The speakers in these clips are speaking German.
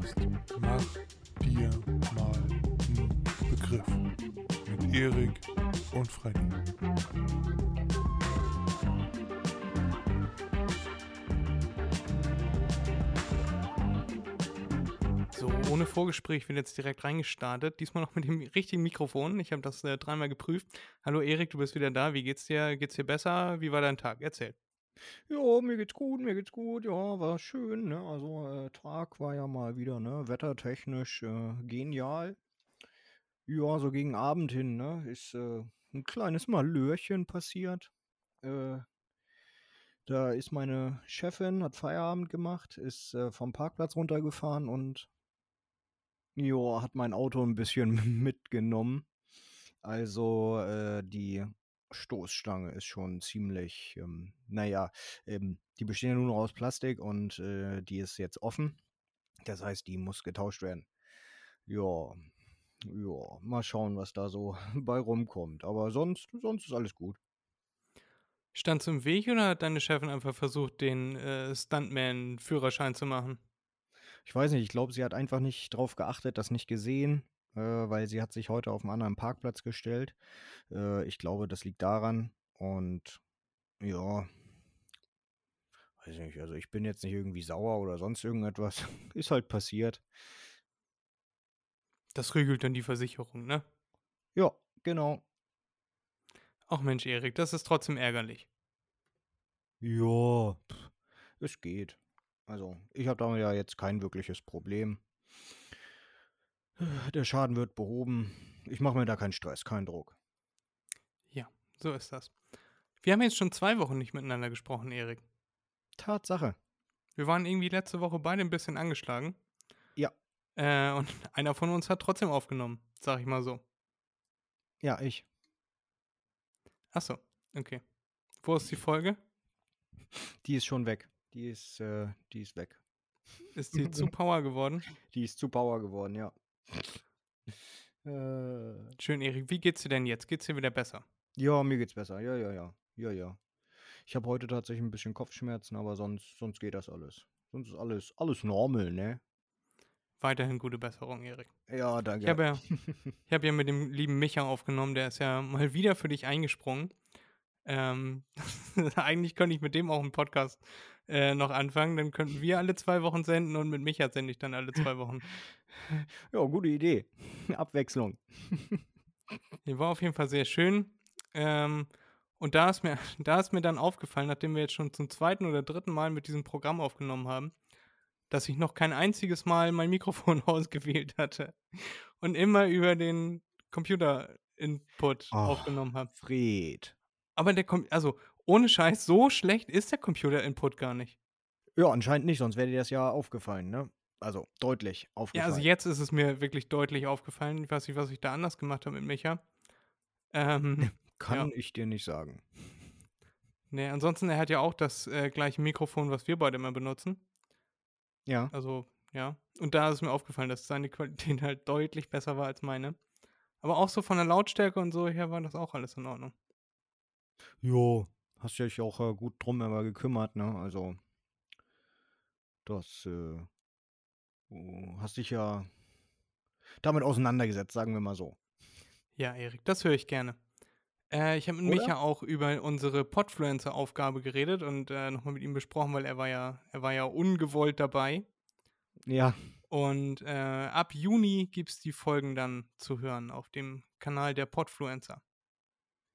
Podcast Mach dir mal einen Begriff mit Erik und Freddy. So, ohne Vorgespräch bin jetzt direkt reingestartet. Diesmal noch mit dem richtigen Mikrofon. Ich habe das äh, dreimal geprüft. Hallo Erik, du bist wieder da. Wie geht's dir? Geht's dir besser? Wie war dein Tag? Erzähl. Ja, mir geht's gut, mir geht's gut. Ja, war schön, ne? Also, äh, Tag war ja mal wieder, ne? Wettertechnisch äh, genial. Ja, so gegen Abend hin, ne? Ist äh, ein kleines Malörchen passiert. Äh, da ist meine Chefin, hat Feierabend gemacht, ist äh, vom Parkplatz runtergefahren und ja, hat mein Auto ein bisschen mitgenommen. Also, äh, die Stoßstange ist schon ziemlich, ähm, naja, ähm, die bestehen ja nur noch aus Plastik und äh, die ist jetzt offen. Das heißt, die muss getauscht werden. Ja, ja, mal schauen, was da so bei rumkommt. Aber sonst, sonst ist alles gut. Standst du im Weg oder hat deine Chefin einfach versucht, den äh, Stuntman-Führerschein zu machen? Ich weiß nicht, ich glaube, sie hat einfach nicht drauf geachtet, das nicht gesehen, äh, weil sie hat sich heute auf einen anderen Parkplatz gestellt. Äh, ich glaube, das liegt daran. Und ja, weiß nicht, also ich bin jetzt nicht irgendwie sauer oder sonst irgendetwas. Ist halt passiert. Das regelt dann die Versicherung, ne? Ja, genau. Ach Mensch, Erik, das ist trotzdem ärgerlich. Ja, pff, es geht. Also, ich habe damit ja jetzt kein wirkliches Problem. Der Schaden wird behoben. Ich mache mir da keinen Stress, keinen Druck. Ja, so ist das. Wir haben jetzt schon zwei Wochen nicht miteinander gesprochen, Erik. Tatsache. Wir waren irgendwie letzte Woche beide ein bisschen angeschlagen. Ja. Äh, und einer von uns hat trotzdem aufgenommen, sag ich mal so. Ja, ich. Achso, okay. Wo ist die Folge? Die ist schon weg. Die ist, äh, die ist weg. Ist die zu Power geworden? Die ist zu Power geworden, ja. Äh, Schön, Erik. Wie geht's dir denn jetzt? Geht's dir wieder besser? ja, mir geht's besser. Ja, ja, ja. Ja, ja. Ich habe heute tatsächlich ein bisschen Kopfschmerzen, aber sonst, sonst geht das alles. Sonst ist alles, alles normal, ne? Weiterhin gute Besserung, Erik. Ja, danke. Ich habe ja, ich hab ja mit dem lieben Micha aufgenommen, der ist ja mal wieder für dich eingesprungen. Ähm, eigentlich könnte ich mit dem auch einen Podcast äh, noch anfangen. Dann könnten wir alle zwei Wochen senden und mit Micha sende ich dann alle zwei Wochen. ja, gute Idee. Abwechslung. Die war auf jeden Fall sehr schön. Ähm, und da ist, mir, da ist mir dann aufgefallen, nachdem wir jetzt schon zum zweiten oder dritten Mal mit diesem Programm aufgenommen haben, dass ich noch kein einziges Mal mein Mikrofon ausgewählt hatte und immer über den Computer-Input aufgenommen habe. Fred. Aber der kommt, also ohne Scheiß, so schlecht ist der Computer-Input gar nicht. Ja, anscheinend nicht, sonst wäre dir das ja aufgefallen, ne? Also deutlich Ja, aufgefallen. also jetzt ist es mir wirklich deutlich aufgefallen. Ich weiß nicht, was ich da anders gemacht habe mit Micha. Ähm, Kann ja. ich dir nicht sagen. nee, ansonsten, er hat ja auch das äh, gleiche Mikrofon, was wir beide immer benutzen. Ja. Also, ja. Und da ist mir aufgefallen, dass seine Qualität halt deutlich besser war als meine. Aber auch so von der Lautstärke und so her war das auch alles in Ordnung. Jo, hast dich auch äh, gut drum immer gekümmert, ne? Also, das, äh, du hast dich ja damit auseinandergesetzt, sagen wir mal so. Ja, Erik, das höre ich gerne. Äh, ich habe mit Oder? Micha auch über unsere Podfluencer-Aufgabe geredet und äh, nochmal mit ihm besprochen, weil er war ja, er war ja ungewollt dabei. Ja, Und äh, ab Juni gibt es die Folgen dann zu hören auf dem Kanal der Podfluencer.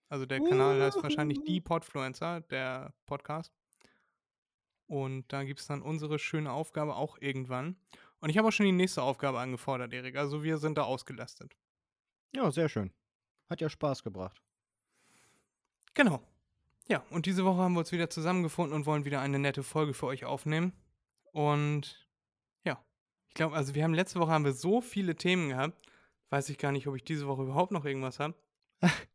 Also der Kanal heißt wahrscheinlich die Podfluencer, der Podcast. Und da gibt es dann unsere schöne Aufgabe auch irgendwann. Und ich habe auch schon die nächste Aufgabe angefordert, Erik. Also wir sind da ausgelastet. ja, sehr schön. Hat ja Spaß gebracht. Genau. Ja, und diese Woche haben wir uns wieder zusammengefunden und wollen wieder eine nette Folge für euch aufnehmen. Und ja, ich glaube, also wir haben letzte Woche haben wir so viele Themen gehabt. Weiß ich gar nicht, ob ich diese Woche überhaupt noch irgendwas habe.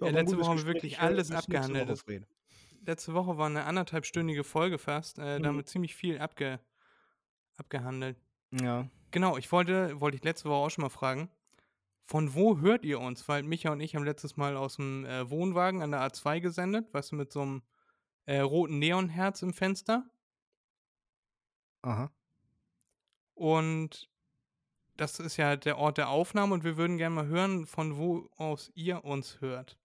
Ja, letzte Woche haben wir wirklich alles abgehandelt. Woche. Letzte Woche war eine anderthalbstündige Folge fast. Äh, Da haben Mhm. wir ziemlich viel abge abgehandelt. Ja. Genau, ich wollte, wollte ich letzte Woche auch schon mal fragen, von wo hört ihr uns? Weil Micha und ich haben letztes Mal aus dem äh, Wohnwagen an der A2 gesendet, weißt du, mit so einem äh, roten Neonherz im Fenster. Aha. Und das ist ja der Ort der Aufnahme und wir würden gerne mal hören, von wo aus ihr uns hört.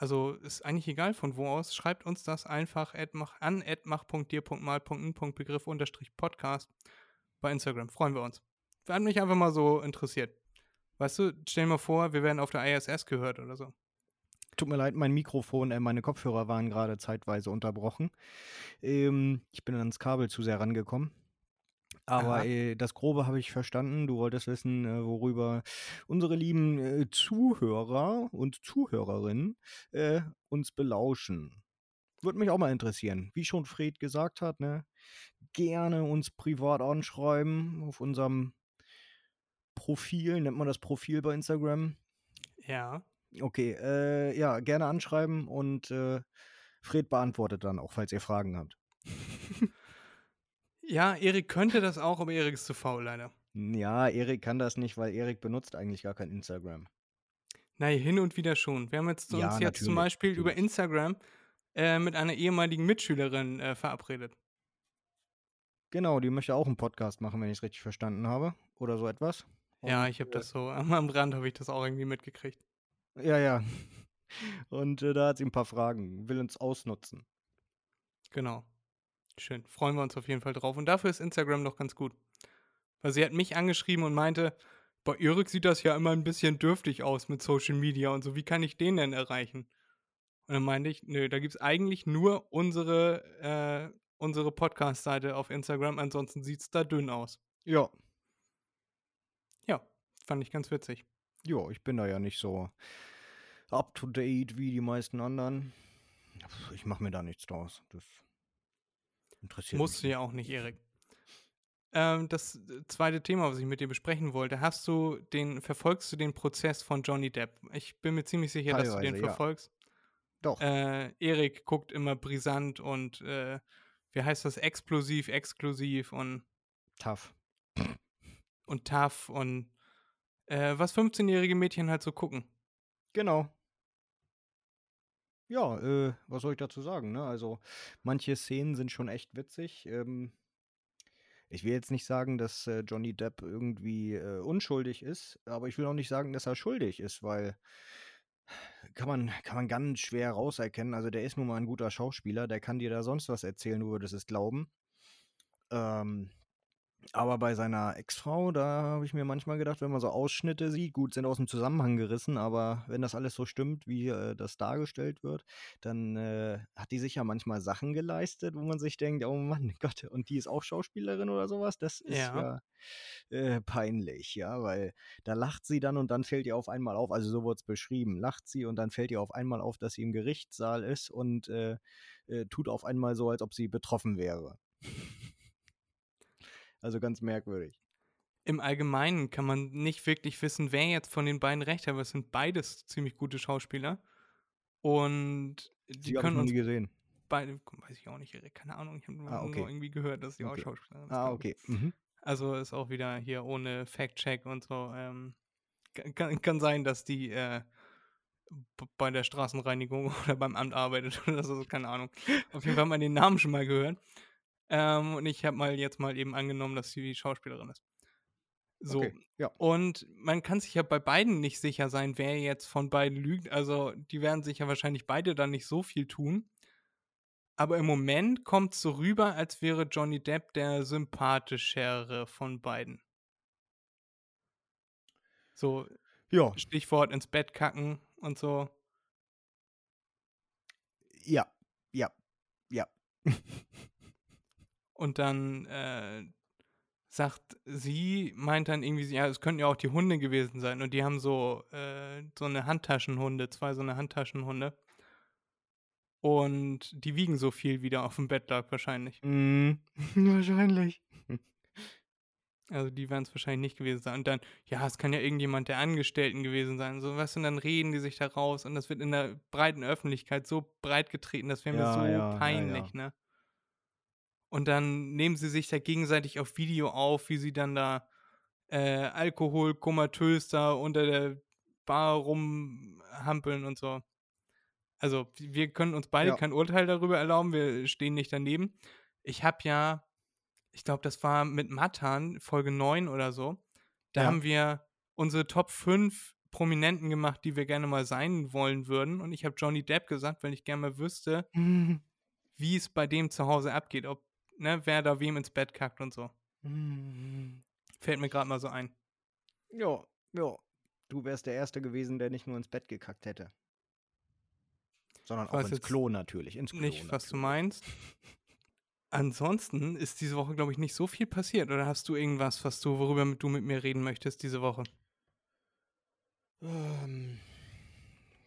Also ist eigentlich egal von wo aus. Schreibt uns das einfach an mach.dir.mal.n.begriff Podcast bei Instagram. Freuen wir uns. Wir haben mich einfach mal so interessiert. Weißt du, stell dir mal vor, wir werden auf der ISS gehört oder so. Tut mir leid, mein Mikrofon, äh, meine Kopfhörer waren gerade zeitweise unterbrochen. Ähm, ich bin ans Kabel zu sehr rangekommen. Aber äh, das Grobe habe ich verstanden. Du wolltest wissen, äh, worüber unsere lieben äh, Zuhörer und Zuhörerinnen äh, uns belauschen. Würde mich auch mal interessieren. Wie schon Fred gesagt hat, ne? gerne uns privat anschreiben auf unserem Profil. Nennt man das Profil bei Instagram? Ja. Okay, äh, ja, gerne anschreiben und äh, Fred beantwortet dann auch, falls ihr Fragen habt. Ja, Erik könnte das auch, aber Erik ist zu faul, leider. Ja, Erik kann das nicht, weil Erik benutzt eigentlich gar kein Instagram. Nein, hin und wieder schon. Wir haben jetzt ja, uns jetzt zum Beispiel natürlich. über Instagram äh, mit einer ehemaligen Mitschülerin äh, verabredet. Genau, die möchte auch einen Podcast machen, wenn ich es richtig verstanden habe. Oder so etwas. Und, ja, ich habe das so, am Rand habe ich das auch irgendwie mitgekriegt. Ja, ja. Und äh, da hat sie ein paar Fragen, will uns ausnutzen. Genau. Schön. Freuen wir uns auf jeden Fall drauf. Und dafür ist Instagram doch ganz gut. Weil sie hat mich angeschrieben und meinte, bei Erik sieht das ja immer ein bisschen dürftig aus mit Social Media und so. Wie kann ich den denn erreichen? Und dann meinte ich, nö, da gibt es eigentlich nur unsere, äh, unsere Podcast-Seite auf Instagram. Ansonsten sieht es da dünn aus. Ja. Ja, fand ich ganz witzig. Ja, ich bin da ja nicht so up to date wie die meisten anderen. Ich mache mir da nichts draus. Das Interessiert Musst du ja auch nicht, Erik. Ähm, das äh, zweite Thema, was ich mit dir besprechen wollte, hast du den, verfolgst du den Prozess von Johnny Depp? Ich bin mir ziemlich sicher, Teilweise, dass du den ja. verfolgst. Doch. Äh, Erik guckt immer brisant und äh, wie heißt das? Explosiv, exklusiv und tough. Und tough und äh, was 15-jährige Mädchen halt so gucken. Genau. Ja, äh, was soll ich dazu sagen, ne? Also, manche Szenen sind schon echt witzig. Ähm, ich will jetzt nicht sagen, dass äh, Johnny Depp irgendwie äh, unschuldig ist, aber ich will auch nicht sagen, dass er schuldig ist, weil kann man, kann man ganz schwer rauserkennen. Also, der ist nun mal ein guter Schauspieler, der kann dir da sonst was erzählen, du würdest es glauben. Ähm, aber bei seiner Ex-Frau, da habe ich mir manchmal gedacht, wenn man so Ausschnitte sieht, gut, sind aus dem Zusammenhang gerissen, aber wenn das alles so stimmt, wie äh, das dargestellt wird, dann äh, hat die sich ja manchmal Sachen geleistet, wo man sich denkt, oh Mann, Gott, und die ist auch Schauspielerin oder sowas. Das ist ja, ja äh, peinlich, ja, weil da lacht sie dann und dann fällt ihr auf einmal auf, also so wird es beschrieben, lacht sie und dann fällt ihr auf einmal auf, dass sie im Gerichtssaal ist und äh, äh, tut auf einmal so, als ob sie betroffen wäre. Also ganz merkwürdig. Im Allgemeinen kann man nicht wirklich wissen, wer jetzt von den beiden recht hat, aber es sind beides ziemlich gute Schauspieler. Und die Sie können uns nie gesehen. Beide, weiß ich auch nicht, keine Ahnung, ich habe ah, okay. nur irgendwie gehört, dass sie okay. auch Schauspieler sind. Ah, okay. Mhm. Also ist auch wieder hier ohne Fact-Check und so. Ähm, kann, kann sein, dass die äh, bei der Straßenreinigung oder beim Amt arbeitet oder so, keine Ahnung. Auf jeden Fall man den Namen schon mal gehört. Ähm, und ich habe mal jetzt mal eben angenommen, dass sie Schauspielerin ist. So. Okay, ja. Und man kann sich ja bei beiden nicht sicher sein, wer jetzt von beiden lügt. Also, die werden sich ja wahrscheinlich beide dann nicht so viel tun. Aber im Moment kommt es so rüber, als wäre Johnny Depp der sympathischere von beiden. So, ja. Stichwort ins Bett kacken und so. Ja, ja, ja. Und dann äh, sagt sie, meint dann irgendwie, ja, es könnten ja auch die Hunde gewesen sein. Und die haben so, äh, so eine Handtaschenhunde, zwei so eine Handtaschenhunde. Und die wiegen so viel, wie da auf dem Bett lag, wahrscheinlich. Mm, wahrscheinlich. Also die werden es wahrscheinlich nicht gewesen sein. Und dann, ja, es kann ja irgendjemand der Angestellten gewesen sein. So was und dann reden die sich da raus und das wird in der breiten Öffentlichkeit so breit getreten, das wäre mir ja, so ja, peinlich, ja, ne? Und dann nehmen sie sich da gegenseitig auf Video auf, wie sie dann da äh, Alkohol komatös da unter der Bar rumhampeln und so. Also, wir können uns beide ja. kein Urteil darüber erlauben, wir stehen nicht daneben. Ich habe ja ich glaube, das war mit Matan, Folge 9 oder so. Da Ja. haben wir unsere Top 5 Prominenten gemacht, die wir gerne mal sein wollen würden. Und ich habe Johnny Depp gesagt, weil ich gerne mal wüsste, wie es bei dem zu Hause abgeht, ob, ne, wer da wem ins Bett kackt und so. Fällt mir gerade mal so ein. Ja, ja. Du wärst der Erste gewesen, der nicht nur ins Bett gekackt hätte. Sondern auch ins Klo natürlich. Ins Klo Nicht, was du natürlich. meinst. Ansonsten ist diese Woche, glaube ich, nicht so viel passiert. Oder hast du irgendwas, was du, worüber du mit mir reden möchtest diese Woche? Ähm,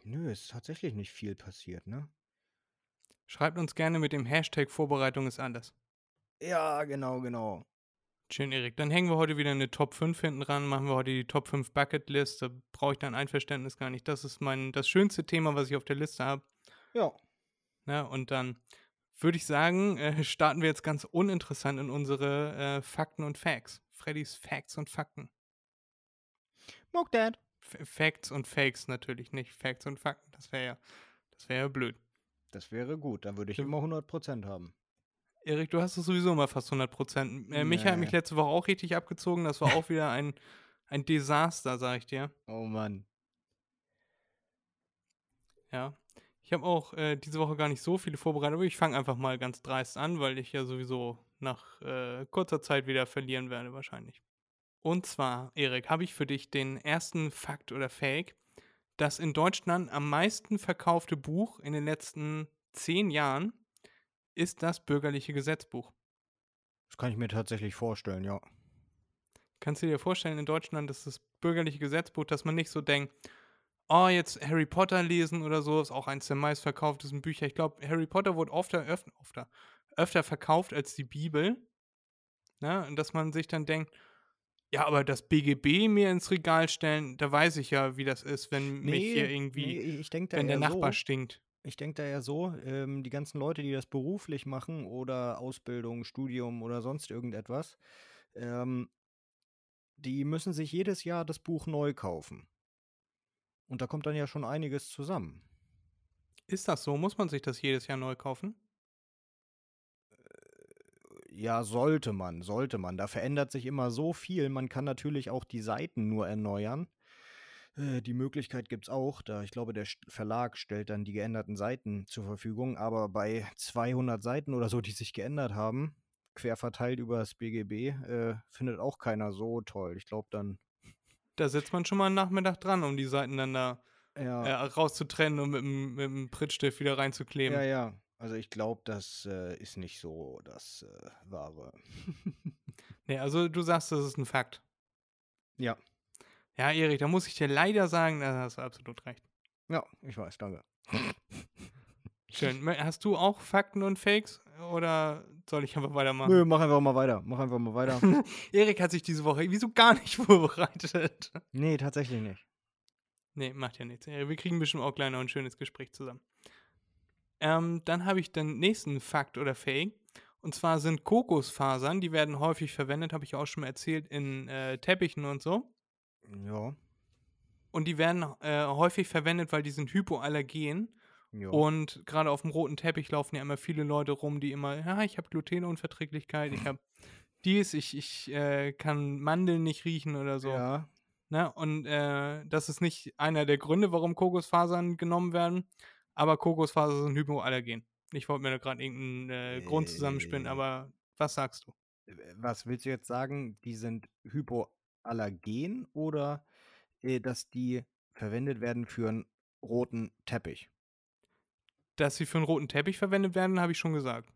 nö, ist tatsächlich nicht viel passiert, ne? Schreibt uns gerne mit dem Hashtag Vorbereitung ist anders. Ja, genau, genau. Schön, Erik. Dann hängen wir heute wieder eine Top 5 hinten dran, machen wir heute die Top 5 Bucketlist. Da brauche ich dein Einverständnis gar nicht. Das ist mein, das schönste Thema, was ich auf der Liste habe. Ja. Ne? Und dann würde ich sagen, äh, starten wir jetzt ganz uninteressant in unsere äh, Fakten und Facts. Freddys Facts und Fakten. Mock Dad. F Facts und Fakes natürlich nicht. Facts und Fakten. Das wäre ja, das wäre ja blöd. Das wäre gut, dann würde ich immer 100% haben. Erik, du hast es sowieso immer fast 100 Prozent. Äh, Micha hat mich Nee. letzte Woche auch richtig abgezogen. Das war auch wieder ein, ein Desaster, sag ich dir. Oh Mann. Ja. Ich habe auch äh, diese Woche gar nicht so viele vorbereitet, aber ich fange einfach mal ganz dreist an, weil ich ja sowieso nach äh, kurzer Zeit wieder verlieren werde, wahrscheinlich. Und zwar, Erik, habe ich für dich den ersten Fakt oder Fake. Das in Deutschland am meisten verkaufte Buch in den letzten zehn Jahren ist das Bürgerliche Gesetzbuch. Das kann ich mir tatsächlich vorstellen, ja. Kannst du dir vorstellen, in Deutschland ist das bürgerliche Gesetzbuch, dass man nicht so denkt, oh, jetzt Harry Potter lesen oder so, ist auch eins der meistverkauftesten Bücher. Ich glaube, Harry Potter wurde öfter, öfter, öfter, öfter verkauft als die Bibel. Ne? Und dass man sich dann denkt, ja, aber das BGB mir ins Regal stellen, da weiß ich ja, wie das ist, wenn mich hier irgendwie, nee, da wenn der Nachbar so, stinkt. Ich denke da ja so, ähm, die ganzen Leute, die das beruflich machen oder Ausbildung, Studium oder sonst irgendetwas, ähm, die müssen sich jedes Jahr das Buch neu kaufen. Und da kommt dann ja schon einiges zusammen. Ist das so? Muss man sich das jedes Jahr neu kaufen? Ja, sollte man, sollte man. Da verändert sich immer so viel. Man kann natürlich auch die Seiten nur erneuern. Äh, Die Möglichkeit gibt es auch, da ich glaube, der Verlag stellt dann die geänderten Seiten zur Verfügung. Aber bei 200 Seiten oder so, die sich geändert haben, quer verteilt über das BGB, äh, findet auch keiner so toll. Ich glaube dann, Da sitzt man schon mal einen Nachmittag dran, um die Seiten dann da ja, äh, rauszutrennen und mit dem, mit dem Prittstift wieder reinzukleben. ja, ja. Also ich glaube, das äh, ist nicht so das äh, Wahre. Nee, also du sagst, das ist ein Fakt. ja, Ja, Erik, da muss ich dir leider sagen, da hast du absolut recht. ja, ich weiß, danke. Schön. Hast du auch Fakten und Fakes oder soll ich einfach weitermachen? Nö, mach einfach mal weiter. Mach einfach mal weiter. Erik hat sich diese Woche wieso gar nicht vorbereitet. nee, tatsächlich nicht. Nee, macht ja nichts. Wir kriegen bestimmt auch gleich noch ein schönes Gespräch zusammen. Ähm, dann habe ich den nächsten Fakt oder Fake. Und zwar sind Kokosfasern, die werden häufig verwendet, habe ich auch schon mal erzählt, in äh, Teppichen und so. Ja, Und die werden äh, häufig verwendet, weil die sind hypoallergen. ja. Und gerade auf dem roten Teppich laufen ja immer viele Leute rum, die immer, ja, ich habe Glutenunverträglichkeit, ich habe dies, ich, ich äh, kann Mandeln nicht riechen oder so. Ja, Ne? Und äh, das ist nicht einer der Gründe, warum Kokosfasern genommen werden, aber Kokosfasern sind hypoallergen. Ich wollte mir da gerade irgendeinen äh, Grund zusammenspinnen, Äh. aber was sagst du? was willst du jetzt sagen? Die sind hypoallergen oder äh, dass die verwendet werden für einen roten Teppich? Dass sie für einen roten Teppich verwendet werden, habe ich schon gesagt.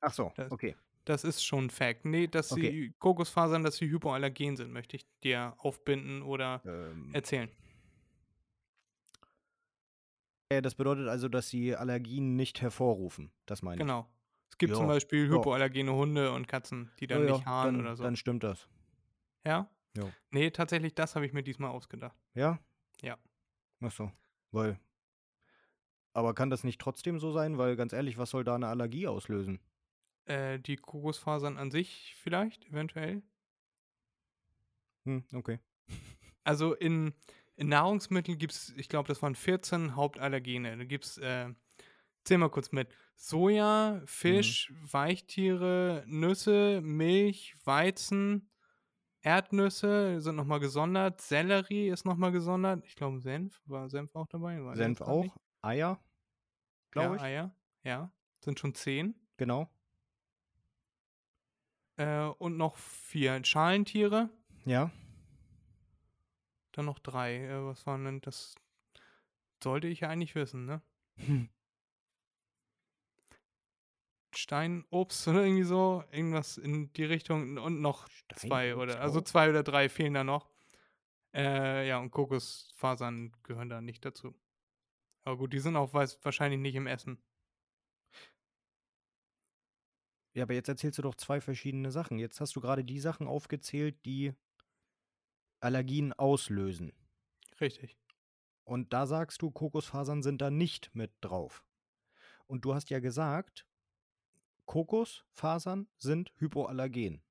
Ach so, Das- okay. Das ist schon ein Fact. Nee, dass Okay. sie Kokosfasern, dass sie hypoallergen sind, möchte ich dir aufbinden oder Ähm, erzählen. äh, das bedeutet also, dass sie Allergien nicht hervorrufen. Das meine ich. Genau. Es gibt zum Ja, Beispiel hypoallergene Hunde und Katzen, die dann Ja, ja, nicht haaren dann, oder so. Dann stimmt das. Ja? Ja. Nee, tatsächlich, das habe ich mir diesmal ausgedacht. Ja? Ja. Ach so, weil. Aber kann das nicht trotzdem so sein? Weil ganz ehrlich, was soll da eine Allergie auslösen? Äh, die Kokosfasern an sich vielleicht, eventuell. Hm, okay. Also in, in Nahrungsmitteln gibt es, ich glaube, das waren 14 Hauptallergene. Da gibt es äh, Zähl mal kurz mit. Soja, Mhm. Fisch, Weichtiere, Nüsse, Milch, Weizen, Erdnüsse sind nochmal gesondert. Sellerie ist nochmal gesondert. Ich glaube, Senf. War Senf auch dabei? Ich Senf auch. nicht. Eier, glaube ja, ich. Eier. Ja, sind schon zehn. Genau. Äh, und noch vier. Schalentiere. Ja. Dann noch drei. Äh, was waren denn das? Sollte ich ja eigentlich wissen, ne? Hm. Steinobst oder irgendwie so. Irgendwas in die Richtung. Und noch zwei oder. Also zwei oder drei fehlen da noch. Äh, ja, und Kokosfasern gehören da nicht dazu. Aber gut, die sind auch weiß, wahrscheinlich nicht im Essen. Ja, aber jetzt erzählst du doch zwei verschiedene Sachen. Jetzt hast du gerade die Sachen aufgezählt, die Allergien auslösen. Richtig. Und da sagst du, Kokosfasern sind da nicht mit drauf. Und du hast ja gesagt, Kokosfasern sind hypoallergen.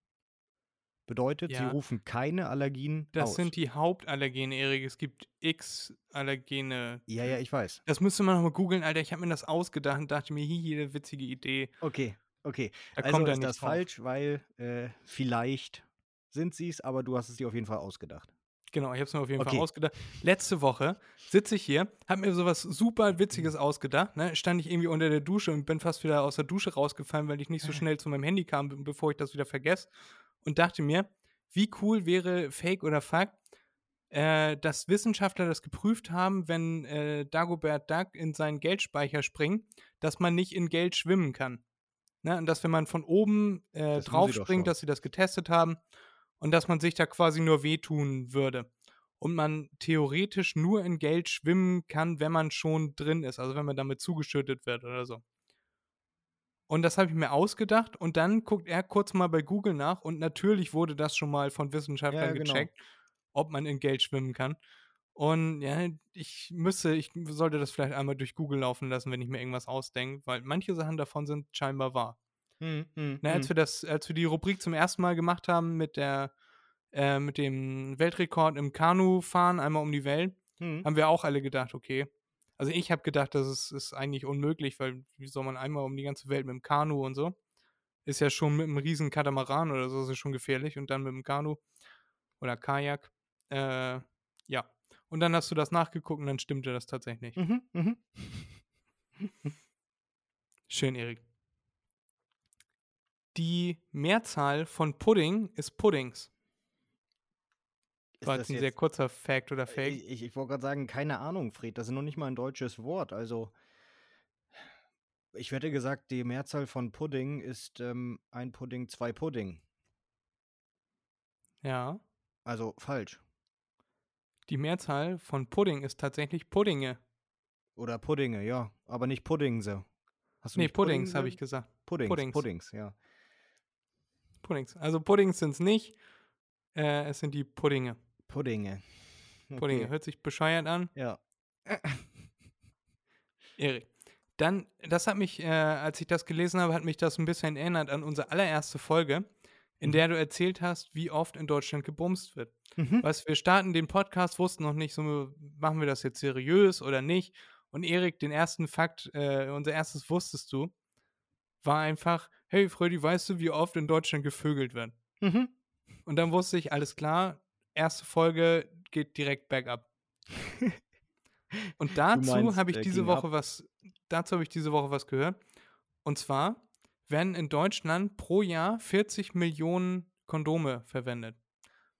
Bedeutet, sie Ja. rufen keine Allergien Das aus. sind die Hauptallergene, Erik. Es gibt x Allergene. ja, ja, ich weiß. Das müsste man nochmal googeln, Alter. Ich habe mir das ausgedacht und dachte mir, hihi, eine witzige Idee. Okay, okay. Da also kommt ist das drauf. falsch, weil äh, vielleicht sind sie es, aber du hast es dir auf jeden Fall ausgedacht. Genau, ich habe es mir auf jeden Okay. Fall ausgedacht. Letzte Woche sitze ich hier, habe mir sowas super Witziges ausgedacht. Ne? Stand ich irgendwie unter der Dusche und bin fast wieder aus der Dusche rausgefallen, weil ich nicht so schnell zu meinem Handy kam, be- bevor ich das wieder vergesse. Und dachte mir, wie cool wäre Fake oder Fakt, äh, dass Wissenschaftler das geprüft haben, wenn äh, Dagobert Duck in seinen Geldspeicher springt, dass man nicht in Geld schwimmen kann. Ne? Und dass, wenn man von oben äh, drauf springt, dass sie das getestet haben und dass man sich da quasi nur wehtun würde. Und man theoretisch nur in Geld schwimmen kann, wenn man schon drin ist, also wenn man damit zugeschüttet wird oder so. Und das habe ich mir ausgedacht und dann guckt er kurz mal bei Google nach und natürlich wurde das schon mal von Wissenschaftlern Ja, genau. gecheckt, ob man in Geld schwimmen kann. Und ja, ich müsste, ich sollte das vielleicht einmal durch Google laufen lassen, wenn ich mir irgendwas ausdenke, weil manche Sachen davon sind scheinbar wahr. Hm, hm, Na, als hm. wir das, als wir die Rubrik zum ersten Mal gemacht haben mit der, äh, mit dem Weltrekord im Kanufahren einmal um die Welt, Hm. haben wir auch alle gedacht, okay. Also ich habe gedacht, das ist, ist eigentlich unmöglich, weil wie soll man einmal um die ganze Welt mit dem Kanu und so? Ist ja schon mit einem riesen Katamaran oder so, ist ja schon gefährlich und dann mit dem Kanu oder Kajak. Äh, ja. Und dann hast du das nachgeguckt und dann stimmte das tatsächlich. Mhm, mhm. Schön, Erik. Die Mehrzahl von Pudding ist Puddings. War jetzt ein sehr kurzer Fact oder Fake. Ich, ich, ich wollte gerade sagen, keine Ahnung, Fred. Das ist noch nicht mal ein deutsches Wort. Also, ich hätte gesagt, die Mehrzahl von Pudding ist ähm, ein Pudding, zwei Pudding. Ja. Also falsch. Die Mehrzahl von Pudding ist tatsächlich Puddinge. Oder Puddinge, ja. Aber nicht Puddingse. Hast Nee, nicht Puddings habe ich gesagt. Puddings, Puddings. Puddings, ja. Puddings. Also Puddings sind es nicht. Äh, es sind die Puddinge. Puddinge. Puddinge. Okay. Hört sich bescheuert an. Ja. Erik. Dann, das hat mich, äh, als ich das gelesen habe, hat mich das ein bisschen erinnert an unsere allererste Folge, in Mhm. der du erzählt hast, wie oft in Deutschland gebumst wird. Mhm. Weißt, wir starten den Podcast, wussten noch nicht, so machen wir das jetzt seriös oder nicht. Und Erik, den ersten Fakt, äh, unser erstes wusstest du, war einfach, hey Freddy, weißt du, wie oft in Deutschland gevögelt wird? Mhm. Und dann wusste ich, alles klar, erste Folge geht direkt bergab. Und dazu habe ich äh, diese Woche ab? was, dazu habe ich diese Woche was gehört. Und zwar werden in Deutschland pro Jahr 40 Millionen Kondome verwendet.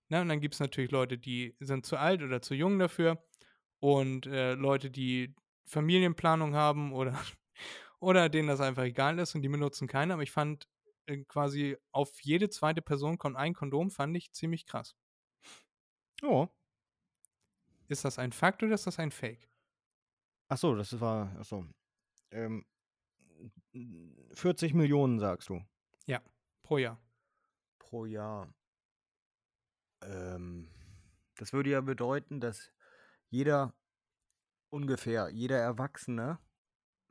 Na, und dann gibt es natürlich Leute, die sind zu alt oder zu jung dafür. Und äh, Leute, die Familienplanung haben oder, oder denen das einfach egal ist und die benutzen keine. Aber ich fand äh, quasi auf jede zweite Person kommt ein Kondom, fand ich ziemlich krass. Oh. Ist das ein Fakt oder ist das ein Fake? Ach so, das war, ach so. Ähm, 40 Millionen, sagst du. Pro Jahr. Pro Jahr. Ähm, das würde ja bedeuten, dass jeder ungefähr, jeder Erwachsene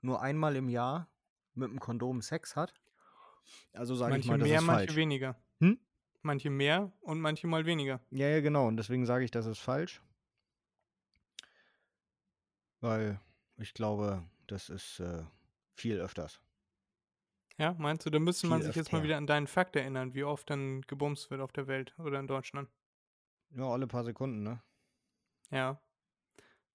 nur einmal im Jahr mit einem Kondom Sex hat. Also sage ich Manche mal, das mehr, ist manche falsch. weniger. Hm? Manche mehr und manche mal weniger. Ja, ja, genau. Und deswegen sage ich, das ist falsch. Weil ich glaube, das ist äh, Viel öfters. Ja, meinst du, da müsste man sich jetzt mal öfter. wieder an deinen Fakt erinnern, wie oft dann gebumst wird auf der Welt oder in Deutschland. Ja, alle paar Sekunden, ne? Ja.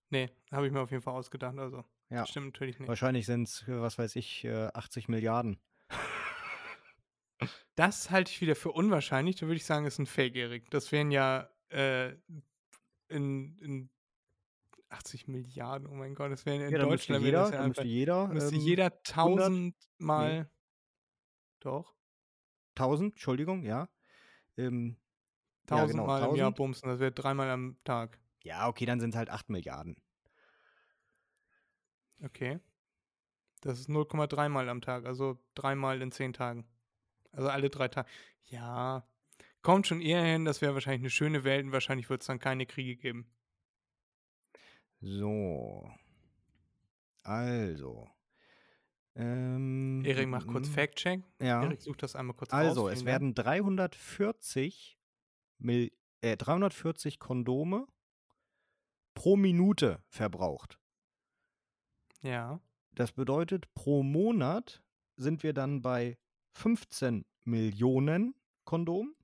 Nee, habe ich mir auf jeden Fall ausgedacht. Also, Ja. stimmt natürlich nicht. Wahrscheinlich sind es, was weiß ich, äh, 80 Milliarden. Das halte ich wieder für unwahrscheinlich. Da würde ich sagen, ist ein Fake, Erik. Das wären ja äh, in, in 80 Milliarden, oh mein Gott, das wären in Ja, müsste Deutschland wäre jeder, das ja müsste jeder, müsste ähm, jeder tausendmal. Doch, 1000, Entschuldigung, ja. Ähm, ja, tausendmal genau, im Jahr 1000. bumsen. Das wäre dreimal am Tag. Ja, okay, dann sind es halt 8 Milliarden. Okay. Das ist 0,3 Mal am Tag, also dreimal in zehn Tagen. Also alle drei Tage. Ja, kommt schon eher hin, das wäre wahrscheinlich eine schöne Welt und wahrscheinlich wird es dann keine Kriege geben. So. Also. Ähm, Erik macht kurz mm, Fact-Check. Ja. Erik sucht das einmal kurz Also, raus. es Vielen Dank. werden 340, Mil äh, 340 Kondome pro Minute verbraucht. Ja, Das bedeutet, pro Monat sind wir dann bei 15 Millionen Kondomen.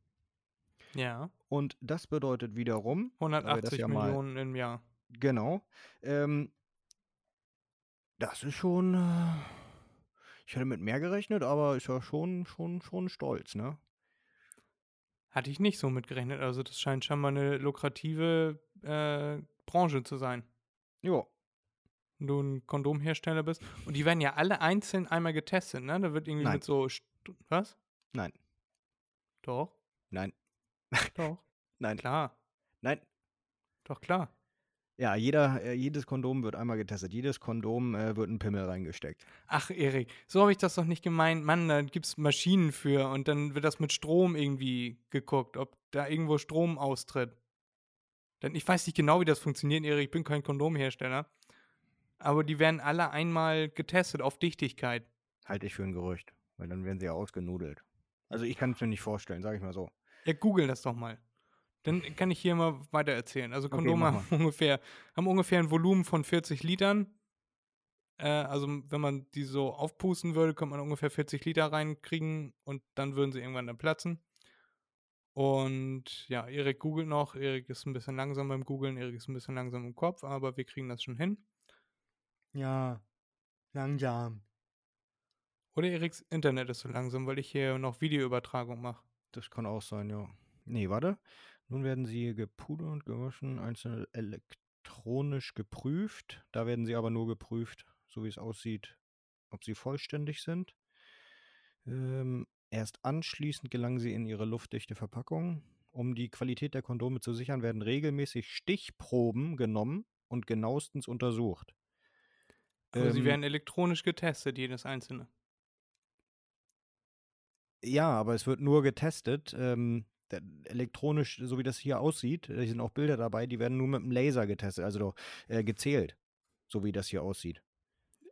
ja. Und das bedeutet wiederum, wir das 180 ja mal- Millionen im Jahr. genau, ähm, das ist schon, äh, ich hätte mit mehr gerechnet, aber ist ja schon, schon, schon stolz, ne? Hatte ich nicht so mitgerechnet. Also das scheint schon mal eine lukrative äh, Branche zu sein. Ja, du ein Kondomhersteller bist. Und die werden ja alle einzeln einmal getestet, ne? Da wird irgendwie Nein. mit so. St was? nein, Doch, nein, doch. nein, Klar. nein. Doch, klar. Ja, jeder, äh, jedes Kondom wird einmal getestet. Jedes Kondom äh, wird ein Pimmel reingesteckt. Ach, Erik, so habe ich das doch nicht gemeint. Mann, da gibt es Maschinen für und dann wird das mit Strom irgendwie geguckt, ob da irgendwo Strom austritt. Denn ich weiß nicht genau, wie das funktioniert, Erik. Ich bin kein Kondomhersteller. Aber die werden alle einmal getestet auf Dichtigkeit. Halte ich für ein Gerücht, weil dann werden sie ja ausgenudelt. Also ich kann es mir nicht vorstellen, sage ich mal so. Ja, google das doch mal. Dann kann ich hier mal weiter erzählen. Also Okay, Kondome mach haben, ungefähr, haben ungefähr ein Volumen von 40 Litern. Äh, also wenn man die so aufpusten würde, könnte man ungefähr 40 Liter reinkriegen und dann würden sie irgendwann dann platzen. Und ja, Erik googelt noch. Erik ist ein bisschen langsam beim Googeln. Erik ist ein bisschen langsam im Kopf, aber wir kriegen das schon hin. Ja, langsam. Oder Eriks Internet ist so langsam, weil ich hier noch Videoübertragung mache. Das kann auch sein, ja. Nee, warte. Nun werden sie gepudert und gewaschen, einzeln elektronisch geprüft. Da werden sie aber nur geprüft, so wie es aussieht, ob sie vollständig sind. Ähm, erst anschließend gelangen sie in ihre luftdichte Verpackung. Um die Qualität der Kondome zu sichern, werden regelmäßig Stichproben genommen und genauestens untersucht. Also sie Ähm, werden elektronisch getestet, jedes einzelne. Ja, aber es wird nur getestet. Ähm, elektronisch, so wie das hier aussieht, da sind auch Bilder dabei, die werden nur mit dem Laser getestet, also äh, gezählt, so wie das hier aussieht.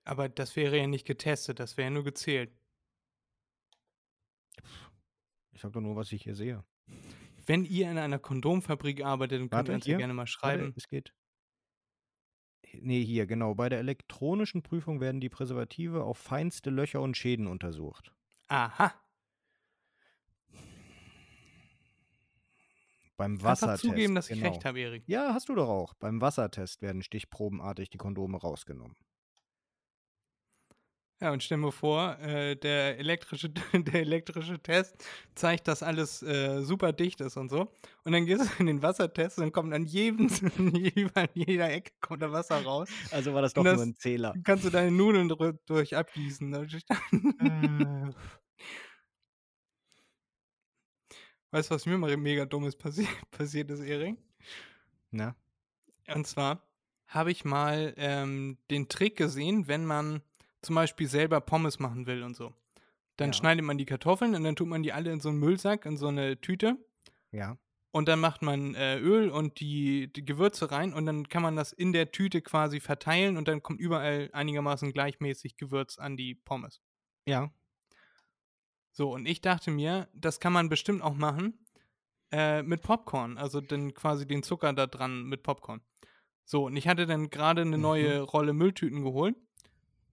Aber das wäre ja nicht getestet, das wäre ja nur gezählt. Ich sag doch nur, was ich hier sehe. Wenn ihr in einer Kondomfabrik arbeitet, dann könnt Warte, ihr uns ja gerne mal Warte, schreiben. es geht. Nee, hier, genau. Bei der elektronischen Prüfung werden die Präservative auf feinste Löcher und Schäden untersucht. Aha. Beim Wassertest. zugeben, dass ich genau. recht habe, Erik. Ja, hast du doch auch. Beim Wassertest werden stichprobenartig die Kondome rausgenommen. Ja, und stell mir vor, äh, der, elektrische, der elektrische Test zeigt, dass alles äh, super dicht ist und so. Und dann gehst du in den Wassertest und dann kommt an jedem, in jeder Ecke kommt da Wasser raus. Also war das doch doch nur ein Zähler. Kannst du deine Nudeln durch abgießen. Äh. Weißt du, was mir mal mega dummes passi passiert ist, Erik? Na? Und zwar habe ich mal ähm, den Trick gesehen, wenn man zum Beispiel selber Pommes machen will und so. Dann Ja. schneidet man die Kartoffeln und dann tut man die alle in so einen Müllsack, in so eine Tüte. Ja. Und dann macht man äh, Öl und die, die Gewürze rein und dann kann man das in der Tüte quasi verteilen und dann kommt überall einigermaßen gleichmäßig Gewürz an die Pommes. Ja. So, und ich dachte mir, das kann man bestimmt auch machen äh, mit Popcorn, also dann quasi den Zucker da dran mit Popcorn. So, und ich hatte dann gerade eine Mhm. neue Rolle Mülltüten geholt